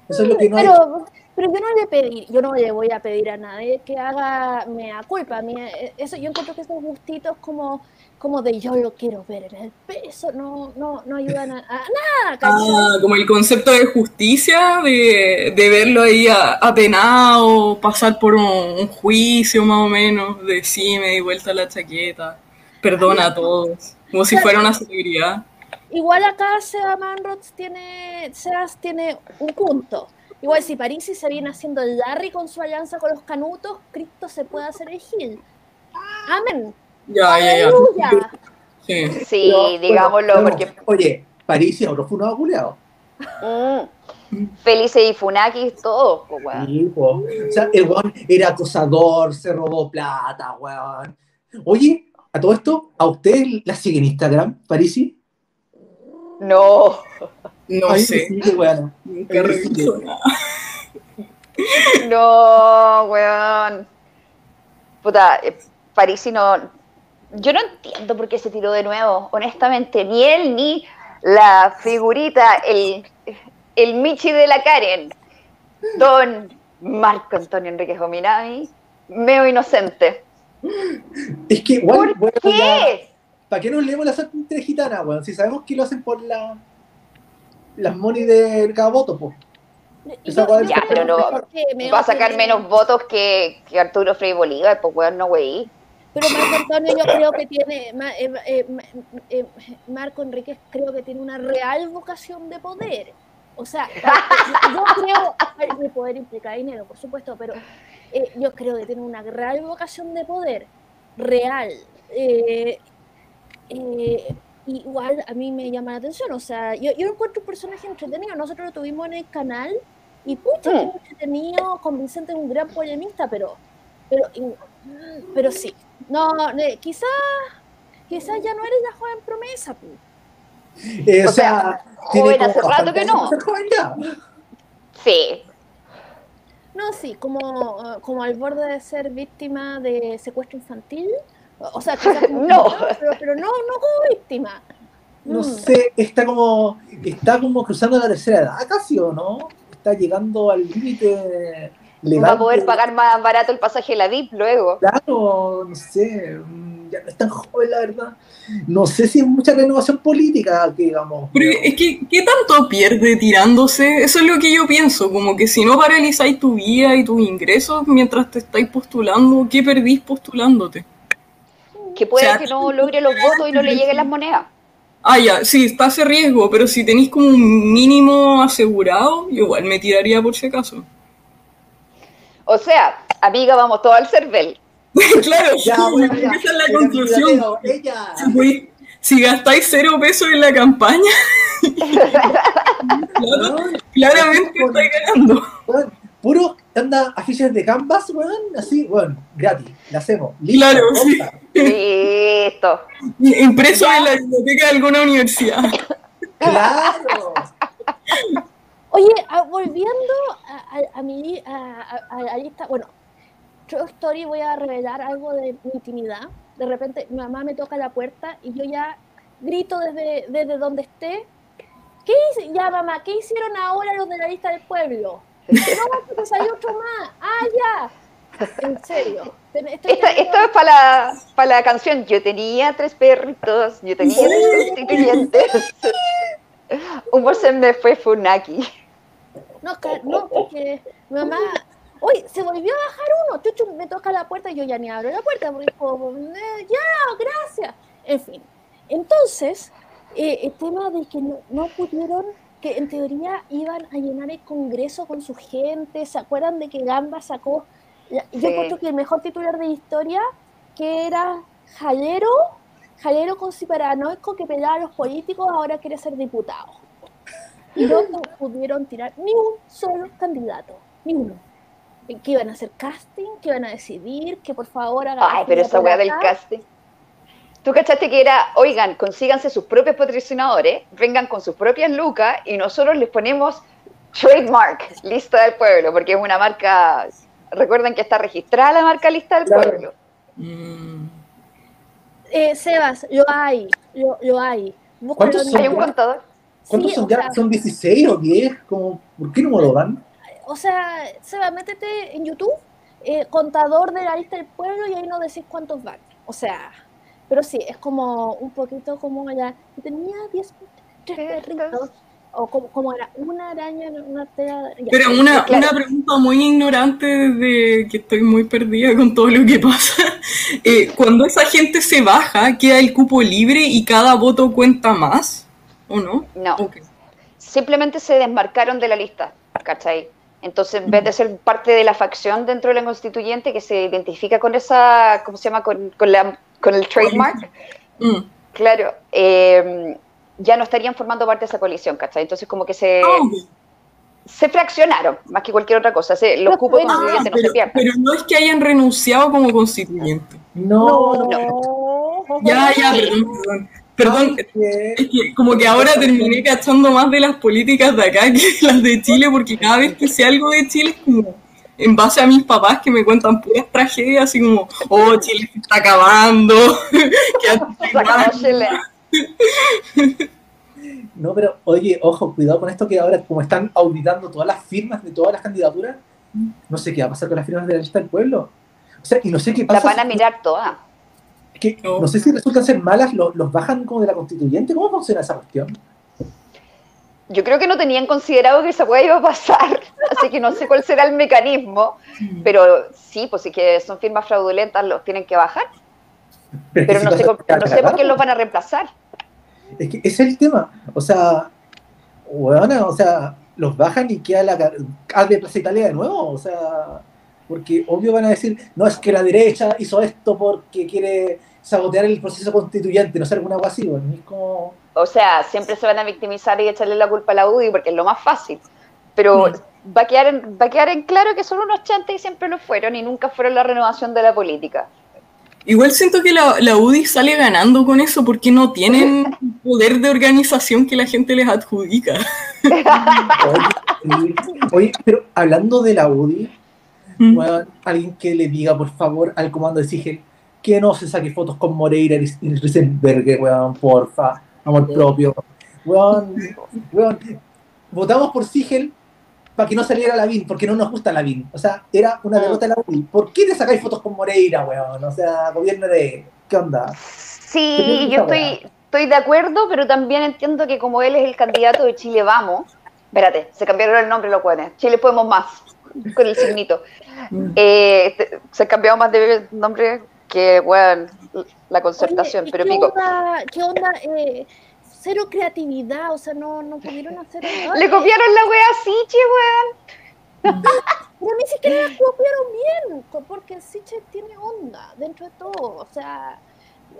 Eso es lo que no ha hecho. Pero, yo no le pedí, yo no le voy a pedir a nadie que haga mea culpa. A mí, eh, eso, yo encuentro que esos gustitos como, como de yo lo quiero ver en el peso no, no, no ayudan a, a nada. Ah, como el concepto de justicia, de, de verlo ahí a- apenado, pasar por un, un juicio más o menos, de sí, me di vuelta la chaqueta, perdona a todos, como si fuera una celebridad. igual acá Seba Manrods tiene, Sebas tiene un punto. Igual si Parisi se viene haciendo el Larry con su alianza con los canutos, Cristo se puede hacer el Gil. Amén. Ya, ya, ya. Sí. Sí, Pero, digámoslo, bueno, porque Oye, París y ahora fue un culeado. mm, Felices y Funakis, todos, pues, weón. Sí, po. O sea, el weón era acosador, se robó plata, weón. Oye, a todo esto, ¿a usted la sigue en Instagram, Parisi? No. No Ay, sé. qué weón. Nunca reviso nada. No, weón. Puta, eh, Parisi no. Yo no entiendo por qué se tiró de nuevo, honestamente. Ni él ni la figurita, el, el Michi de la Karen, don Marco Antonio Enrique Jominami, meo inocente. Es que, weón, ¿Por la- qué? ¿para qué nos leemos la santa entre gitanas, weón? Si sabemos que lo hacen por la, las money del cada voto, po. Esa Yo- Ya, pero no- Va a sacar menos votos que, que Arturo Frei Bolívar, pues weón, no wey. Pero Marco Antonio yo creo que tiene, eh, eh, eh, Marco Enríquez creo que tiene una real vocación de poder. O sea, yo creo, el poder implica dinero, por supuesto, pero eh, yo creo que tiene una real vocación de poder, real. Igual a mí me llama la atención, o sea, yo, yo encuentro un personaje entretenido, nosotros lo tuvimos en el canal y pucha, Mm. entretenido, con Vicente es un gran polemista, pero, pero, pero sí, no, quizás quizás ya no eres la joven promesa, pu. Eh, o, O sea, tiene joven como hace rato que no. Sí, No, sí, como, como al borde de ser víctima de secuestro infantil. O sea, quizás [LAUGHS] No. pero, pero no, no como víctima. No Mm. sé, está como, está como cruzando la tercera edad casi, ¿o no? Está llegando al límite legal. va a poder de- pagar más barato el pasaje de la VIP luego. Claro, no sé, mm, ya no es tan joven la verdad. No sé si es mucha renovación política, que digamos. Pero es que, ¿qué tanto pierde tirándose? Eso es lo que yo pienso, como que si no paralizáis tu vida y tus ingresos mientras te estáis postulando, ¿qué perdís postulándote? Que O sea, que no logre los votos y no le lleguen las [LAUGHS] monedas. Ah, ya, sí, está ese riesgo, pero si tenéis como un mínimo asegurado, igual me tiraría por si acaso. O sea, amiga, vamos todos al CERVEL. [LAUGHS] claro, Ya, sí, [LAUGHS] bueno, ya. esa es la conclusión. Si, gastáis cero pesos en la campaña, claro, claramente con- estáis ganando. Puro anda afiches de Canvas, weón, así, weón, gratis, la hacemos. Listo, Claro, sí. Listo. Impreso en la biblioteca de alguna universidad. Claro. Oye, ah, volviendo a, a- a mi a, a- a la lista, bueno, True Story voy a revelar algo de mi intimidad. De repente mi mamá me toca la puerta y yo ya grito desde, desde donde esté. ¿Qué hice? Ya, mamá, ¿qué hicieron ahora los de la lista del pueblo? [LAUGHS] No, porque salió otro más. Ah, ya. En serio. Esto, es para la, para la canción. Yo tenía tres perritos, yo tenía tres constituyentes. [LAUGHS] Un por se me fue Funaki. No, no, porque mi mamá, uy, se volvió a bajar uno, chuchu, me toca la puerta y yo ya ni abro la puerta porque como, "Eh, ya, gracias. En fin, entonces, eh, el tema de que no, no pudieron, que en teoría iban a llenar el Congreso con su gente, ¿se acuerdan de que Gamba sacó, la- yo creo que el mejor titular de historia, que era Jalero, Jalero con su paranoico que pelaba a los políticos, ahora quiere ser diputado y no pu- pudieron tirar ni un solo candidato, ni uno. Que iban a hacer casting, que iban a decidir, que por favor hagan. Ay, pero esa weá del casting. ¿Tú cachaste que era, oigan, consíganse sus propios patrocinadores, vengan con sus propias lucas y nosotros les ponemos trademark, lista del pueblo, porque es una marca, recuerden que está registrada la marca lista del Claro. pueblo. Mm. Eh, Sebas, lo hay, lo, lo hay. ¿Cuántos son Hay un ya? contador. ¿Cuántos Sí, son o ya? sea- ¿Son 16 o 10? Como, ¿Por qué no me lo dan? O sea, Sebas, métete en YouTube, eh, contador de la lista del pueblo y ahí no decís cuántos van. O sea, pero sí, es como un poquito como la. Tenía 10 tres perritos. O como, como era una araña en una tela. ya. Pero una, Claro. una pregunta muy ignorante desde que estoy muy perdida con todo lo que pasa. [LAUGHS] Eh, cuando esa gente se baja, ¿queda el cupo libre y cada voto cuenta más? ¿o no? No. Simplemente se desmarcaron de la lista, ¿cachai? Entonces, en vez de ser parte de la facción dentro de la constituyente que se identifica con esa, ¿cómo se llama? Con, con la, con el trademark, Mm. claro, eh, ya no estarían formando parte de esa coalición, ¿cachai? Entonces, como que se, se fraccionaron, más que cualquier otra cosa. Se, los cupos Ah, constituyentes no pero, se pierden. pero no es que hayan renunciado como constituyente. No, no, No. Ya, ya, perdón, perdón. Perdón, que- es que como que ahora terminé cachando más de las políticas de acá que las de Chile, porque cada vez que sé algo de Chile es como en base a mis papás que me cuentan puras tragedias, así como, oh, Chile se está acabando, [LAUGHS] que No, pero oye, ojo, cuidado con esto que ahora, como están auditando todas las firmas de todas las candidaturas, no sé qué va a pasar con las firmas de la lista del pueblo. O sea, y no sé qué La pasa. van a mirar todas. que- No. no sé si resultan ser malas, los, los bajan como de la constituyente. ¿Cómo funciona esa cuestión? Yo creo que no tenían considerado que esa hueá iba a pasar, [LAUGHS] así que no sé cuál será el mecanismo, pero sí, pues sí que son firmas fraudulentas, los tienen que bajar, pero si no sé, no sé por qué los van a reemplazar. Es que ese es el tema. O sea, bueno, o sea, los bajan y queda la ca- ah, de Plaza Italia de nuevo. O sea, porque obvio van a decir, no, es que la derecha hizo esto porque quiere sabotear el proceso constituyente, no sé, alguna cosa así. bueno, es como- O sea, siempre se van a victimizar y echarle la culpa a la UDI porque es lo más fácil, pero Mm. va a quedar en, va a quedar en claro que son unos chantes y siempre lo fueron y nunca fueron la renovación de la política. Igual siento que la, la UDI sale ganando con eso porque no tienen poder de organización que la gente les adjudica. Oye, [LAUGHS] oye, pero hablando de la UDI, Mm. weón, alguien que le diga, por favor, al comando de Sigel que no se saque fotos con Moreira y y Risenberger, weón, porfa, amor propio. Weón, weón, votamos por Sigel para que no saliera Lavín, porque no nos gusta Lavín. O sea, era una Mm. derrota de la UDI. ¿Por qué te sacáis fotos con Moreira, weón? O sea, gobierno de... ¿Qué onda? Sí, yo estoy, estoy de acuerdo, pero también entiendo que como él es el candidato de Chile Vamos, espérate, se cambiaron el nombre los cuales, Chile Podemos Más, con el signito. Eh, te- se cambiado más de nombre que, bueno, la concertación, Oye, ¿y pero qué pico. Onda, ¿Qué onda? Eh, cero creatividad, o sea, no, no pudieron hacer [LAUGHS] nada. Le copiaron la wea así, che, weón. [LAUGHS] Pero ni siquiera la copiaron bien, porque Siche tiene onda dentro de todo, o sea,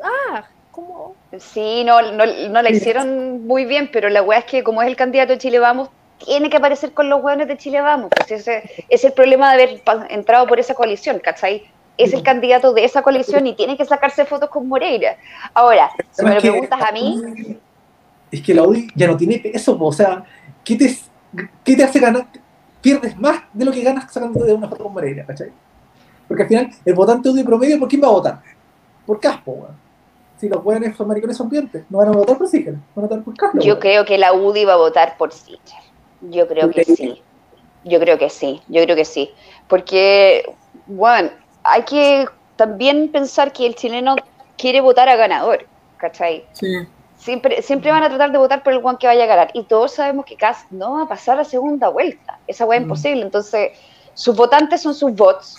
ah, como... Sí, no, no, no la hicieron muy bien, pero la wea es que como es el candidato de Chile Vamos, tiene que aparecer con los hueones de Chile Vamos. Pues ese es el problema de haber entrado por esa coalición, ¿cachai? Es el candidato de esa coalición y tiene que sacarse fotos con Moreira. Ahora, si me lo preguntas a mí, Es que la UDI ya no tiene peso, po, o sea, ¿qué te, qué te hace ganar? Pierdes más de lo que ganas sacándote de una foto con Moreira, ¿cachai? Porque al final, el votante UDI promedio, ¿por quién va a votar? Por Caspo, weón. Si los buenos son maricones son dientes, no van a votar por Sichel, van a votar por Caspo. yo creo que la UDI va a votar por Sichel. Yo creo que sí. Yo creo que sí, yo creo que sí. Porque, bueno, hay que también pensar que el chileno quiere votar a ganador, ¿cachai? Sí. Siempre, siempre van a tratar de votar por el one que vaya a ganar. Y todos sabemos que Kass no va a pasar a segunda vuelta. Esa hueá es Mm. imposible. Entonces, sus votantes son sus votos.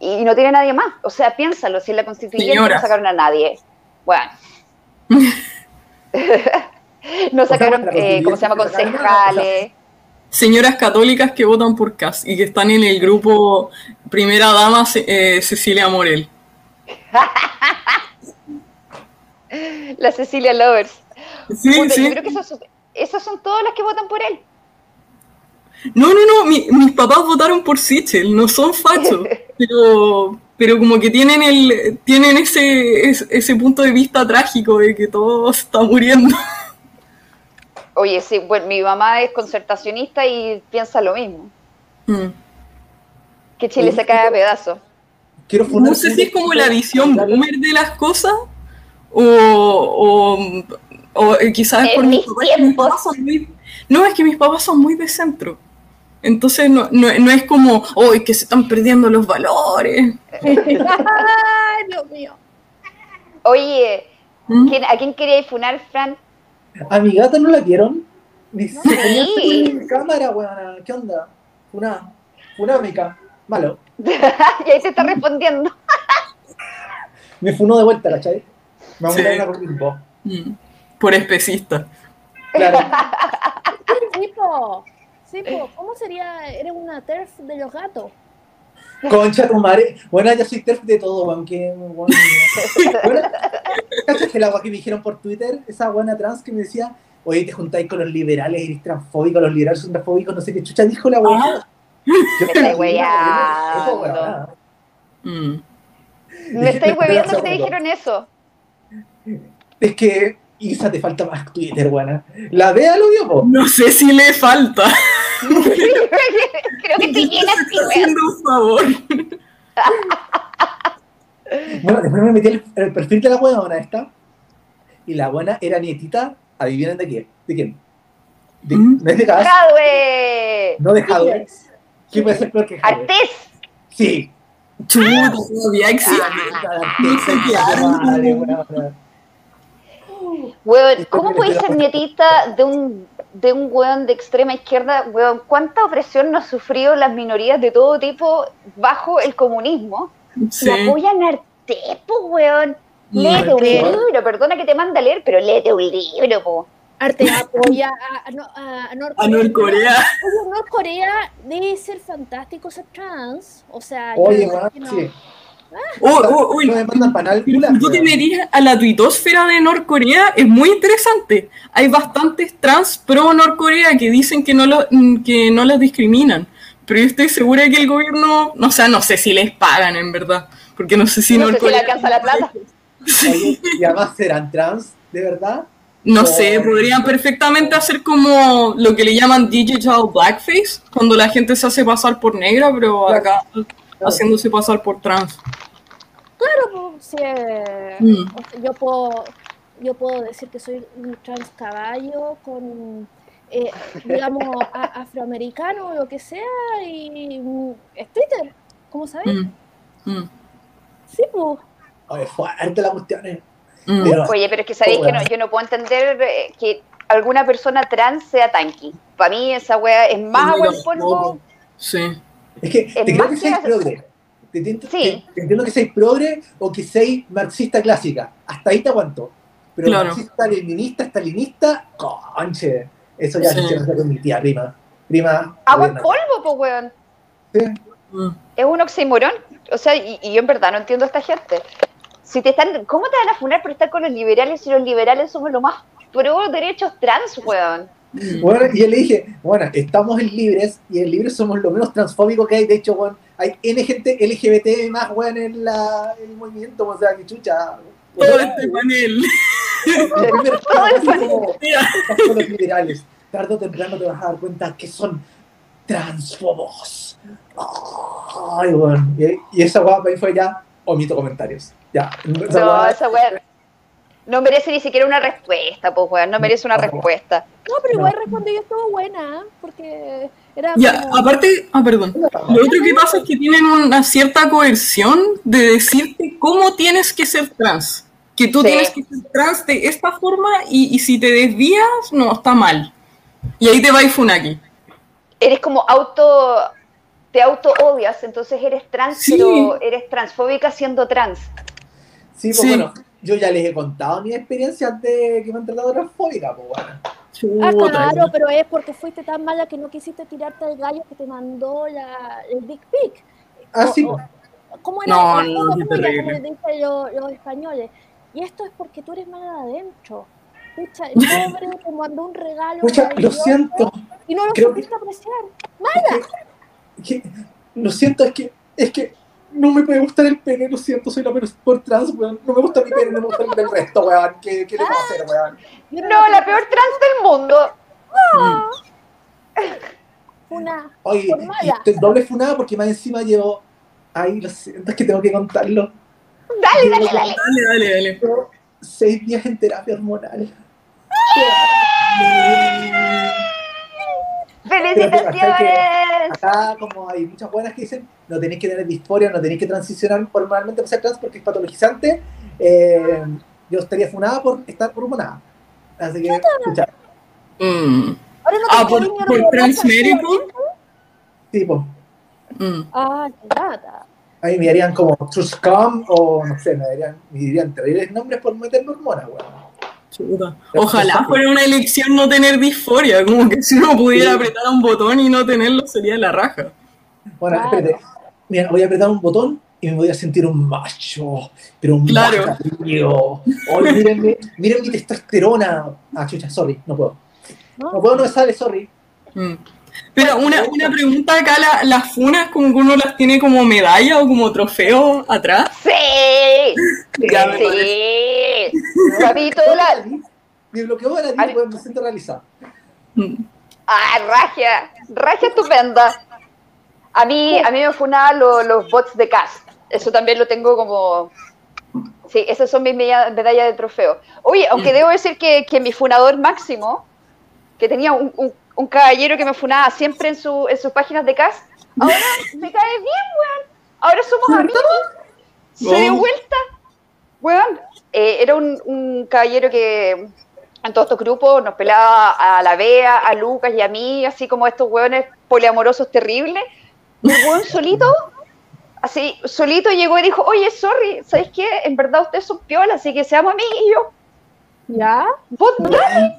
Y no tiene nadie más. O sea, piénsalo, si en la constituyente Señoras. no sacaron a nadie. Bueno. [LAUGHS] no sacaron, eh, ¿cómo se llama? Concejales. Señoras católicas que votan por Cas y que están en el grupo Primera Dama eh, Cecilia Morel. [LAUGHS] [LAUGHS] La Cecilia Lovers. Sí, Puta, sí. Yo creo que esas, son- esas son todas las que votan por él. No, no, no, mi- mis papás votaron por Sichel, no son fachos, [LAUGHS] pero, pero como que tienen el, tienen ese, es- ese punto de vista trágico de que todo [LAUGHS] está muriendo. Oye, sí, bueno, mi mamá es concertacionista y piensa lo mismo. Mm. Que Chile se cae a pedazos. No sé si es como la visión boomer de las cosas o, o, o, eh, quizás En por mis papás, que mis tiempos. papás son muy- no, es que mis papás son muy de centro. Entonces no, no, no es como, oh, es que se están perdiendo los valores. ¡Ay, [LAUGHS] Dios mío! Oye, ¿Mm? ¿quién- ¿a quién quería funar, Fran? ¿A mi gata no la vieron? Ni se Sí. en cámara, weón. ¿Qué onda? Una, una mica. Malo. [LAUGHS] y ahí te está respondiendo. Me funó de vuelta, ¿cachai? Me Sí. a una tiempo. Mm. por especista. Claro. [LAUGHS] Sí, po. Sí, po. ¿Cómo sería? Eres una TERF de los gatos. Concha tu madre. Bueno, yo soy TERF de todo. Que, weón, bueno, ¿Cachas el agua que me dijeron por Twitter? Esa buena trans que me decía, oye, te juntáis con los liberales, eres transfóbico, los liberales son transfóbicos, no sé qué chucha dijo la weá. Ah. Yo Me Eso, weyando. weón. Mm. Me estáis hueviando que te dijeron eso. Es que, Isa, te falta más Twitter, buena. La vea lo vio, po. No sé si le falta. Creo que te llenas haciendo un favor. Bueno, después me metí el, perfil de la buena esta. Y la buena era nietita, adivinen de quién. ¿De quién? De- ¿Mm? No es de Jadwe. no de Hadwe. ¿Qué puede ser peor que Hadwe? Artés. Sí. Chuta, todavía existe. Weón. ¿cómo podéis ser nietita de un, de un weón de extrema izquierda? Weón, ¿cuánta opresión nos sufrido las minorías de todo tipo bajo el comunismo? Sí. Apoyan a Artés, po, weón. Léete un libro, perdona que te manda a leer, pero léete un libro, po. Arte [LAUGHS] apoya a, a, no- a- a A Norcorea. Norcorea. Debe ser fantástico ser trans. O sea, yo Oye, sí. Oh, oh, culas, si tú te metías a la tuitosfera de Norcorea, es muy interesante. Hay bastantes trans pro Norcorea que dicen que no, lo, que no las discriminan. Pero yo estoy segura que el gobierno, no, o sea, no sé si les pagan en verdad. Porque no sé si No sé si Norcorea. le alcanza la plata. [LAUGHS] Oye, Y además serán trans, ¿de verdad? No sé, podrían perfectamente hacer como lo que le llaman digital blackface, cuando la gente se hace pasar por negra, pero acá haciéndose pasar por trans. Claro, pues, sí, eh, Mm. o sea, yo puedo yo puedo decir que soy un trans caballo con eh, digamos a- afroamericano o lo que sea y mm, es Twitter, ¿cómo sabes? Mm, mm, Sí, pues. Oye, fuerte la cuestión. eh. mm. Pero- Oye, pero es que sabéis Oh, que no, yo no puedo entender eh, que alguna persona trans sea tanqui. Para mí esa wea es más agua en polvo. Sí. Es que te creo que que seis las- progre. Te entiendo, Sí. te- te entiendo que seis progre o que seis marxista clásica. Hasta ahí te aguanto. Pero Claro. marxista, leninista, stalinista, conche. Eso ya Sí. se hace con mi tía, prima. Prima. Agua en polvo, pues weón. Sí. Mm. Es un oxímoron. O sea, y, y yo en verdad no entiendo a esta gente. Si te están, ¿Cómo te van a funar por estar con los liberales si los liberales somos lo más pro derechos trans, weón? Bueno, y yo le dije, bueno, estamos en libres y en libres somos lo menos transfóbicos que hay. De hecho, bueno, hay N gente LGBT más, weón, en, la, en el movimiento. O sea, que chucha. Todo este panel. [LAUGHS] Todo los liberales. Tarde o temprano te vas a dar cuenta que son transfobos. Ay, bueno. Y, y esa guapa para mí fue ya, omito comentarios. Ya. Esa No, guapa- esa weón. No merece ni siquiera una respuesta, pues weón. No merece una No. respuesta. No, pero igual respondí yo estuvo buena, porque era Ya, como- aparte, ah, perdón. Lo otro que pasa es que tienen una cierta coerción de decirte cómo tienes que ser trans. Que tú Sí. tienes que ser trans de esta forma y, y si te desvías, no, está mal. Y ahí te va Funaki. Eres como auto. Te auto odias, entonces eres trans, Sí. pero eres transfóbica siendo trans. Sí, pues Sí. bueno, yo ya les he contado mi experiencia de que me han tratado de transfóbica, pues bueno. Ah, claro, pero es porque fuiste tan mala que no quisiste tirarte al gallo que te mandó la, el Big Pic. Ah, O- sí, o-. ¿Cómo era? No, el no. Como dicen lo- los españoles. Y esto es porque tú eres mala de adentro. Pucha, el [LAUGHS] pobre te mandó un regalo. Pucha, lo siento. Y no lo que- supiste apreciar. Es que- lo siento, es que, es que no me puede gustar el pene, lo siento, soy la menos por trans, weón. No me gusta mi pene, no me gusta el del resto, weón. ¿Qué, qué le puedo hacer, weón? Yo No, la peor trans del mundo. Mm. Una. Oye, y estoy doble funada porque más encima llevo. Ay, lo siento, es que tengo que contarlo. Dale, dale, dale. Dale, dale, dale. Llevo seis días en terapia hormonal. ¡Felicitaciones! Acá, como hay muchas buenas que dicen, no tenéis que tener disforia, no tenéis que transicionar hormonalmente para ser trans porque es patologizante. eh, yo estaría funada por estar hormonada. Así que, escucha, Mm. Ahora no te Ah, por, por sí, pues, Mm. Ah, qué gata. a mí me darían como Truscom o no sé, me darían, me dirían terribles nombres por meterme hormonas, weón. Chuta. Ojalá fuera una elección no tener disforia, como que si uno pudiera Sí. apretar un botón y no tenerlo sería la raja. Bueno, Claro. espérate. Mira, voy a apretar un botón y me voy a sentir un macho. Pero un Claro. macho. Oye, mírenme, miren mi testosterona. Ah, chucha, sorry, no puedo. ¿no? Puedo, no me sale, sorry. Mm. Pero una, una pregunta acá, la- las funas como que uno las tiene como medalla o como trofeo atrás. ¡Sí! Ya ¡Sí! Papito, la... Me bloqueó Vale. pues me siento realizado. ¡Ah, raja! ¡Raja estupenda! A mí, a mí me funaban lo- los bots de cast. Eso también lo tengo como... Sí, esas son mis meda- medallas de trofeo. Oye, aunque debo decir que, que mi funador máximo, que tenía un, un- un caballero que me funaba siempre en, su, en sus páginas de cast, ahora me cae bien, weón. Ahora somos amigos. Se dio vuelta. Weón. Eh, era un, un caballero que en todos estos grupos nos pelaba a la Bea, a Lucas y a mí, así como estos weones poliamorosos terribles. Un weón solito, así, solito llegó y dijo, oye, sorry, ¿sabes qué? En verdad ustedes son piolas, así que seamos amigos. Y yo, ¿Ya? "Vos dale".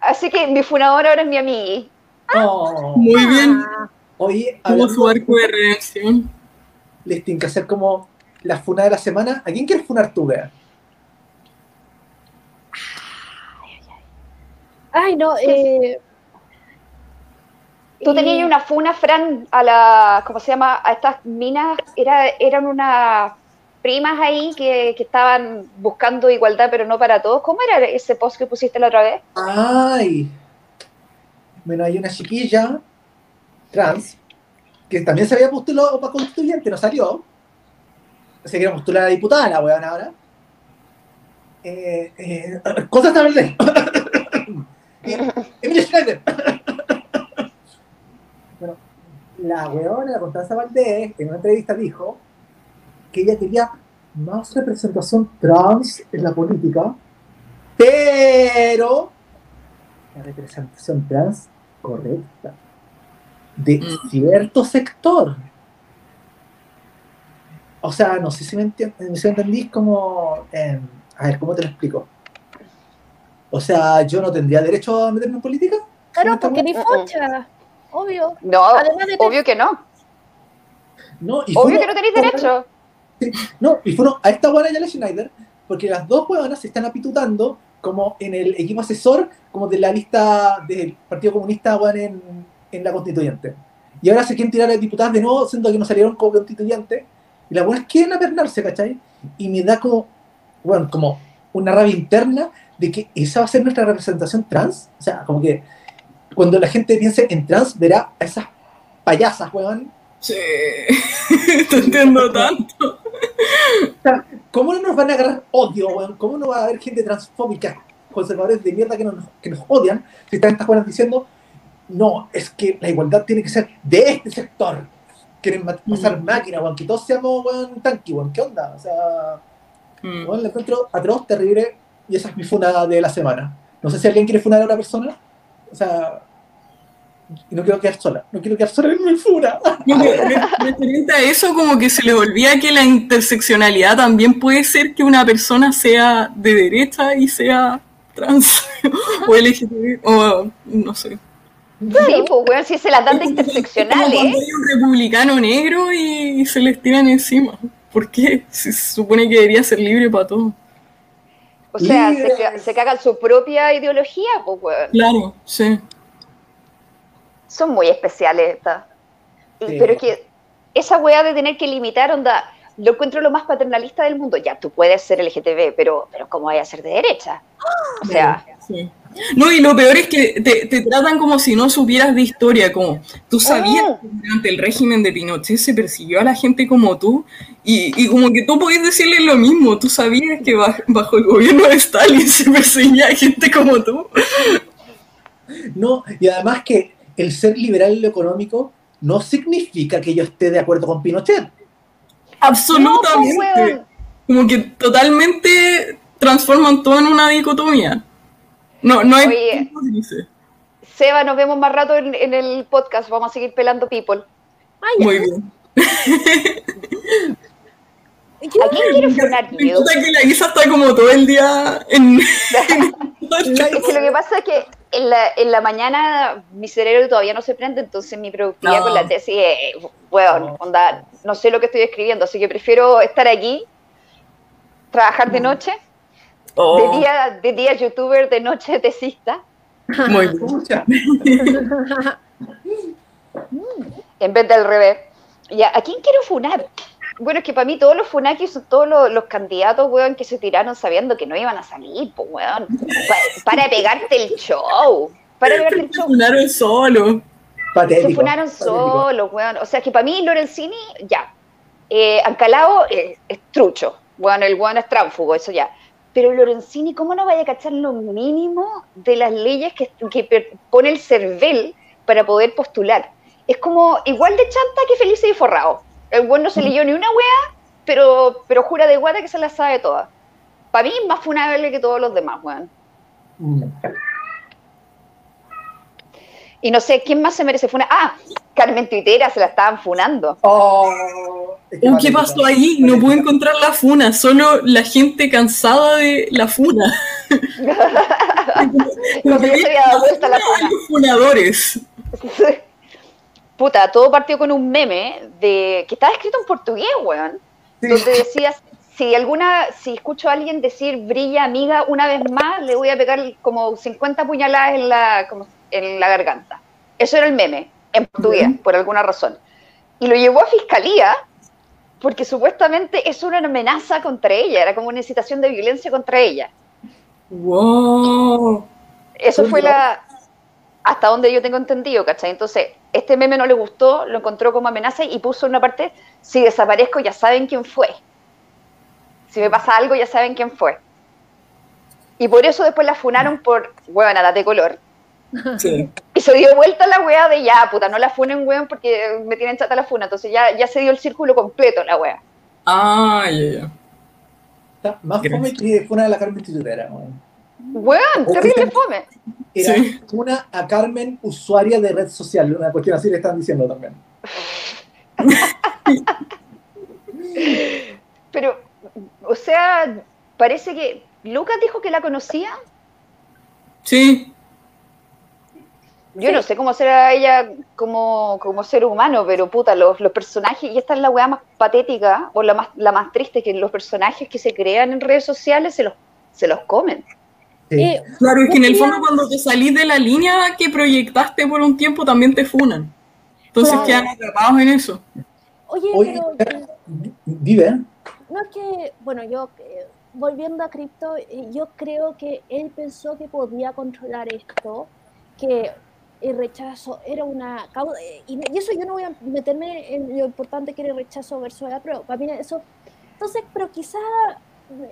Así que mi funador ahora es mi amigui. Oh. Muy bien. Ah, Oye, Como su arco de redención. les tienen que hacer como la funa de la semana. ¿A quién quieres funar tú, Bea? Ay, no, eh... Tú tenías una funa, Fran, a la, ¿cómo se llama? A estas minas, era, eran unas primas ahí que, que estaban buscando igualdad, pero no para todos. ¿Cómo era ese post que pusiste la otra vez? Ay. Bueno, hay una chiquilla trans que también se había postulado para constituyente, no salió. Se quería postular a diputada la weón ahora. Eh, eh, cosas de [LAUGHS] Emilia Schneider. bueno, la weona, la Constanza Valdés, en una entrevista dijo que ella quería más representación trans en la política, pero la representación trans correcta de Mm. cierto sector. O sea, no sé si me, enti- si me entendís como... em, a ver, ¿cómo te lo explico? O sea, yo no tendría derecho a meterme en política. Claro, ¿Esta porque ni focha, obvio. No, Además de obvio que no. No, y Obvio fueron- que no tenéis derecho. No, y fueron a esta buena y a la Schneider, porque las dos huevonas se están apitutando como en el equipo asesor, como de la lista del Partido Comunista weón, en, en la constituyente. Y ahora se quieren tirar a diputadas de nuevo, siendo que no salieron como constituyentes. Y las buenas quieren apernarse, ¿cachai? Y me da como, bueno, como una rabia interna de que esa va a ser nuestra representación trans. O sea, como que cuando la gente piense en trans, verá a esas payasas, weón, Sí. [LAUGHS] Te entiendo tanto. ¿Cómo no nos van a agarrar odio, weón? ¿Cómo no va a haber gente transfóbica, conservadores de mierda que nos, que nos odian, si están estas buenas diciendo, no, es que la igualdad tiene que ser de este sector? Quieren pasar Mm. máquina, weón, que todos seamos, weón, tanqui, weón, ¿qué onda? O sea, Mm. weón, lo encuentro atroz, terrible, y esa es mi funa de la semana. No sé si alguien quiere funar a otra persona, o sea, y no quiero quedar sola, no quiero quedar sola en mi funa. [LAUGHS] Referente a eso, como que se les olvida que la interseccionalidad también puede ser que una persona sea de derecha y sea trans [LAUGHS] o LGTB o no sé. Sí, pues, weón, si se las dan de interseccionales. cuando hay un republicano negro y se les tiran encima. ¿Por qué? Si se supone que debería ser libre para todos. O sea, se, se cagan su propia ideología, pues, weón. Claro, sí. Son muy especiales estas. Sí. Pero es que esa weá de tener que limitar, onda, lo encuentro lo más paternalista del mundo. Ya, tú puedes ser LGTB, pero, pero ¿cómo vaya a ser de derecha? O sea, Sí. No, y lo peor es que te, te tratan como si no supieras de historia, como tú sabías Ah. que durante el régimen de Pinochet se persiguió a la gente como tú, y, y como que tú podías decirle lo mismo, tú sabías que ba- bajo el gobierno de Stalin se perseguía a gente como tú. No, y además que el ser liberal en lo económico no significa que yo esté de acuerdo con Pinochet. no, pues, Absolutamente. weón. como que totalmente transforman todo en una dicotomía. No, no hay Oye. Seba, nos vemos más rato en, en el podcast. Vamos a seguir pelando people. Ay, ya. Muy bien. ¿A quién quiere funar, Me Guido? que la Isa está como todo el día en... [LAUGHS] Es que lo que pasa es que en la, en la mañana mi cerebro todavía no se prende, entonces mi productividad No. con la tesis es, bueno, onda, no sé lo que estoy escribiendo, así que prefiero estar aquí, trabajar de noche, Oh, de día, de día youtuber, de noche tesista, muy. [LAUGHS] Pucha. en vez del revés. Ya, ¿a quién quiero funar? Bueno, es que para mí todos los funakis son todos los, los candidatos, weón, que se tiraron sabiendo que no iban a salir, pues, weón. Pa- para pegarte el show. Para pegarte el show. Funaron solo. Patético. Se funaron solos, weón. O sea que para mí Lorenzini, ya. Eh, Ancalao eh, es trucho. Bueno, el weón es tránfugo, eso ya. Pero Lorenzini, ¿cómo no vaya a cachar lo mínimo de las leyes que, pone el CERVEL para poder postular? Es como igual de chanta que Felice y Forrado. El weón no se leyó ni una wea, pero, pero jura de guata que se la sabe toda. Para mí es más funable que todos los demás, weón. Mm. Y no sé, ¿quién más se merece funar? Ah, Carmen Tuitera se la estaban funando. Oh, Oh, ¿Qué pasó ahí? No pude encontrar la funa, solo la gente cansada de la funa. [LAUGHS] Como que ya se había dado vuelta la funa. los funadores. Puta, todo partió con un meme de que estaba escrito en portugués, weón. Sí. Donde decías, si alguna, si escucho a alguien decir brilla amiga una vez más, le voy a pegar como 50 puñaladas en la, como en la garganta. Eso era el meme, en portugués, por alguna razón. Y lo llevó a fiscalía porque supuestamente es una amenaza contra ella, era como una incitación de violencia contra ella. Wow. Eso fue la. Hasta donde yo tengo entendido, ¿cachai? Entonces, este meme no le gustó, lo encontró como amenaza y puso en una parte: si desaparezco, ya saben quién fue. Si me pasa algo, ya saben quién fue. Y por eso después la funaron por, huevona, date color. Sí. [LAUGHS] Y se dio vuelta la wea de ya, puta, no la funen, weón, porque me tienen chata la funa. Entonces ya, ya se dio el círculo completo la wea. Ah, ya, ya. Está Más fome que fue una de la Carmen Titutera. weón. Weón, terrible fome. Era Sí. una a Carmen usuaria de red social, una cuestión así le están diciendo también. [LAUGHS] Pero, o sea, parece que Lucas dijo que la conocía. Sí. Yo no sé cómo será ella como, como ser humano, pero puta, los, los personajes, y esta es la weá más patética, o la más, la más triste, que los personajes que se crean en redes sociales se los, se los comen. Sí. Eh, Claro, es que en el fondo cuando te salís de la línea que proyectaste por un tiempo también te funan. Entonces Claro. quedan atrapados en eso. oye, Oye, pero vive. no es que, bueno, yo, eh, volviendo a Crypto, eh, yo creo que él pensó que podía controlar esto, que el rechazo era una causa, y, eso yo no voy a meterme en lo importante que era el rechazo versus la prueba, para mí eso, entonces, pero quizá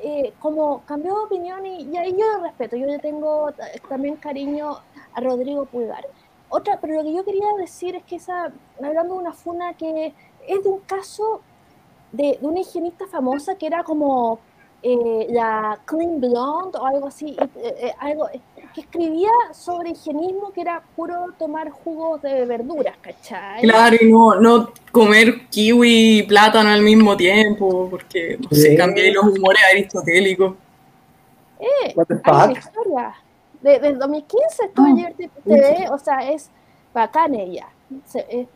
eh, como cambió de opinión y, ahí yo lo respeto, yo le tengo también cariño a Rodrigo Pulgar. Otra, pero lo que yo quería decir es que esa, hablando de una funa que es de un caso de, de una higienista famosa que era como eh, la Clean Blonde o algo así, eh, eh, algo eh, que escribía sobre higienismo que era puro tomar jugos de verduras, ¿cachai? Claro, y no, no comer kiwi y plátano al mismo tiempo, porque no sé, Sí. cambié los humores aristotélicos. Eh, hay historia. De, del 2015 estuvo en Liberty TV, o sea, es bacán ella. Se- eh,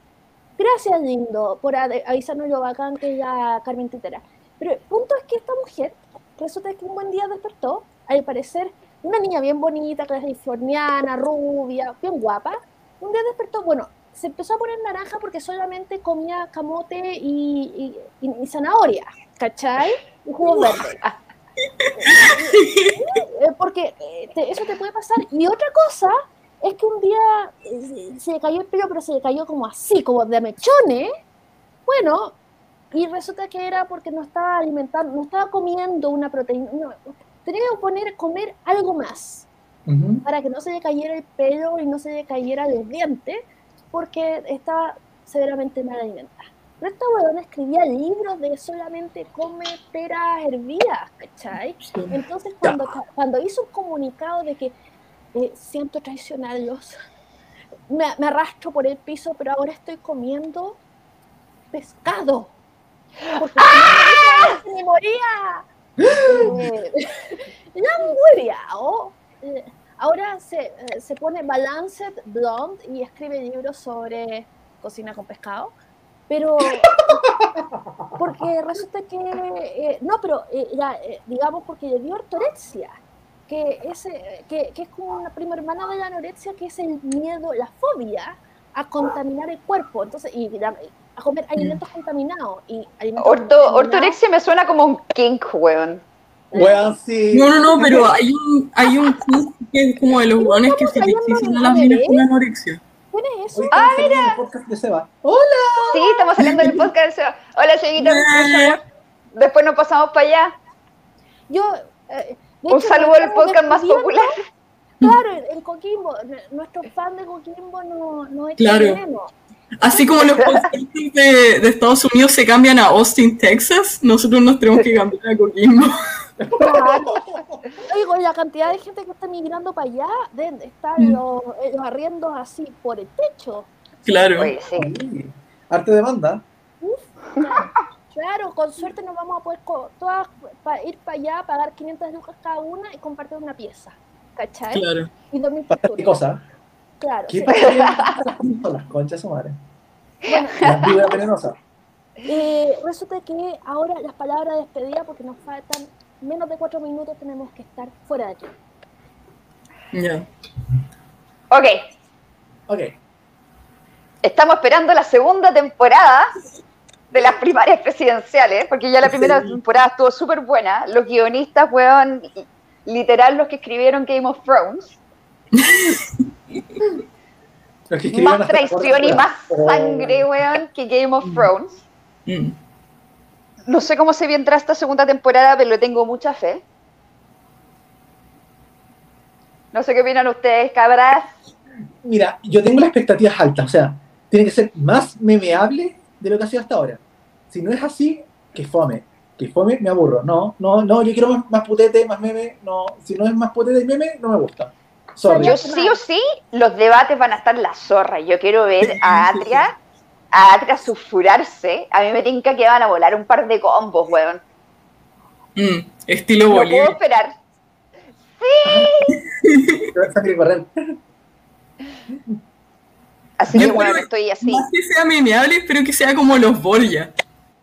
gracias, lindo, por avisarnos lo bacán que es la Carmen Titera. Pero el punto es que esta mujer resulta que un buen día despertó, al parecer, una niña bien bonita, californiana, rubia, bien guapa. Un día despertó, bueno, se empezó a poner naranja porque solamente comía camote y, y- y- y zanahoria, ¿cachai? Y jugos verdes. Eh, porque eh, te- eso te puede pasar. Y otra cosa es que un día eh, se se le cayó el pelo, pero se le cayó como así, como de mechones. Bueno, y resulta que era porque no estaba alimentando, no estaba comiendo una proteína. no, tenía que poner, comer algo más para que no se le cayera el pelo y no se le cayera los dientes, porque estaba severamente mal alimentada. Pero esta huevona escribía libros de solamente come peras hervidas, ¿cachai? Entonces cuando, cuando hizo un comunicado de que eh, siento traicionarlos, me, me arrastro por el piso, pero ahora estoy comiendo pescado. Porque si no, me moría. [GASPS] Eh. [LAUGHS] Eh, ahora se, eh, se pone Balanced Blonde y escribe libros sobre cocina con pescado. Pero [LAUGHS] porque resulta que eh, no, pero eh, eh, digamos porque le dio ortorexia, que es, eh, que, que es como una prima hermana de la anorexia, que es el miedo, la fobia a contaminar el cuerpo, entonces y la- a comer alimentos contaminados y alimentos Orto, contaminados- ortorexia me suena como un kink, weón. Weón, sí. No, no, no, pero hay un, hay un que es como de los guanes que se le exigen a las minas con anorexia. ¿Quién es eso? Hoy estamos saliendo del podcast de Seba. ¡Hola! Sí, estamos saliendo del podcast. Hola, Cheguita. Después nos pasamos para allá. Yo eh, de Un hecho, saludo al podcast más popular. Claro, en Coquimbo, n- nuestro fan de Coquimbo no, no es Claro. chileno. Así como los podcasters de, de Estados Unidos se cambian a Austin, Texas, nosotros nos tenemos que cambiar a Coquimbo. Oigo, la cantidad de gente que está migrando para allá, de estar Mm. los, eh, los arriendos así por el techo. Claro. Oye, sí. Sí. Arte demanda. Claro, con suerte nos vamos a poder co- todas pa- ir para allá, pagar 500 lucas cada una y compartir una pieza. ¿Cachai? Claro. Y dormir ¿Para por qué cosa? Claro. ¿Qué sí. pasa? [LAUGHS] Las conchas su madre. Las vidas venenosas. Eh, resulta que ahora las palabras de despedida, porque nos faltan menos de cuatro minutos, tenemos que estar fuera de aquí. Ya. Ok, Ok. estamos esperando la segunda temporada de las primarias presidenciales, porque ya la primera Sí. temporada estuvo súper buena. Los guionistas, weón, literal los que escribieron Game of Thrones. Más traición y más. Oh. sangre, weón, que Game of Thrones. Mm. No sé cómo se vendrá esta segunda temporada, pero le tengo mucha fe. No sé qué opinan ustedes, cabras. Mira, yo tengo las expectativas altas, o sea, tiene que ser más memeable de lo que ha sido hasta ahora. Si no es así, que fome. Que fome, me aburro. No, no, no, yo quiero más, más putete, más meme. No, si no es más putete y meme, no me gusta. Sorry. Yo sí o sí, los debates van a estar la zorra. Yo quiero ver a Atria, a Atria sulfurarse. A mí me tinca que van a volar un par de combos, weón. Mm. Estilo No Bolivia. puedo esperar. [LAUGHS] Correr. Así Yo que, bueno, estoy así. Más que sea memeable, espero que sea como los Borgia.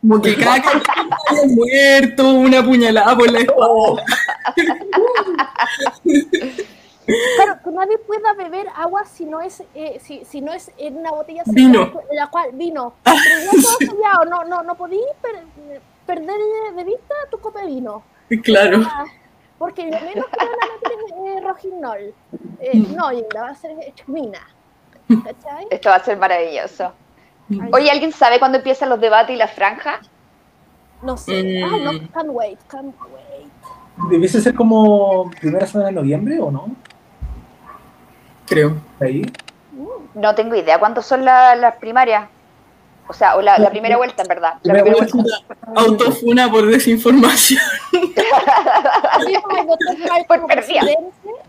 Como que cada [LAUGHS] capítulo haya muerto, una puñalada por la espalda. [LAUGHS] Claro, que nadie pueda beber agua si no es, eh, si, si no es en una botella Vino. en la cual vino. [LAUGHS] Pero ya no, no, no podí per- perder de vista tu copa de vino. Claro. Ah, Porque lo menos que van a meter es eh. Eh, no, y la va a ser chumina. ¿Cachai? Esto va a ser maravilloso. Mm. Oye, ¿alguien sabe cuándo empiezan los debates y la franja? No sé. Mm. Ah, no, can't wait, can't wait. ¿Debiese ser como primera semana de noviembre o no? Creo. Ahí. No tengo idea cuándo son la- las primarias. O sea, o la, la primera vuelta, en verdad. La Primera primera vuelta. Autofuna por desinformación. [LAUGHS] [LAUGHS] Por perdida.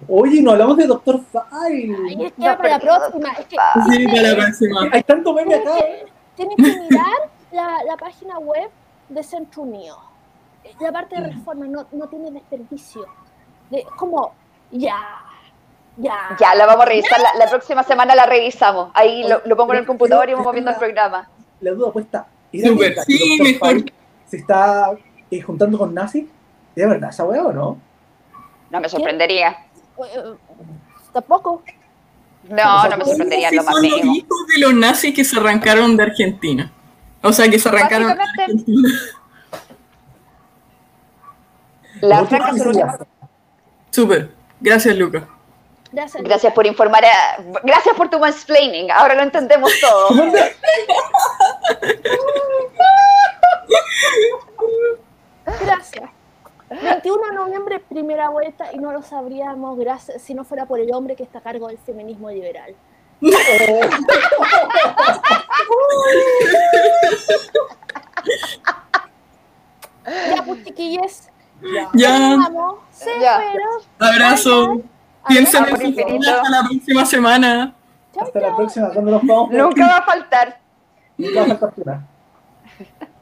Oye, no hablamos de Doctor Ay, File. es que va para la próxima. Es que Sí, para la próxima. Hay tanto meme acá. Tienes que mirar la, la página web de Centro Unido. La parte de reforma no, no tiene desperdicio. De, como, ya, ya. Ya, la vamos a revisar. La, la próxima semana la revisamos. Ahí lo, lo pongo en el computador y vamos viendo el programa. La duda puesta. ¿Era Súper, verdad que sí, mejor. Se está eh, juntando con nazis? ¿Es verdad esa weá o no? No me sorprendería. Eh, eh, Tampoco. No, no me sorprendería lo más son los mínimo. hijos de los nazis que se arrancaron de Argentina. O sea, que se arrancaron de. Argentina. La hace. Súper. Gracias, Lucas. Gracias. Gracias por informar. a- Gracias por tu mansplaining. Ahora lo entendemos todo. [LAUGHS] Gracias. 21 de noviembre, primera vuelta, y no lo sabríamos gracias, si no fuera por el hombre que está a cargo del feminismo liberal. [LAUGHS] Ya, pues Ya. vamos. Se Ya. fueron. Abrazo. Piensen en su hasta la próxima semana. Hasta la próxima, cuando nos vamos. Nunca va a faltar. Nunca va a faltar.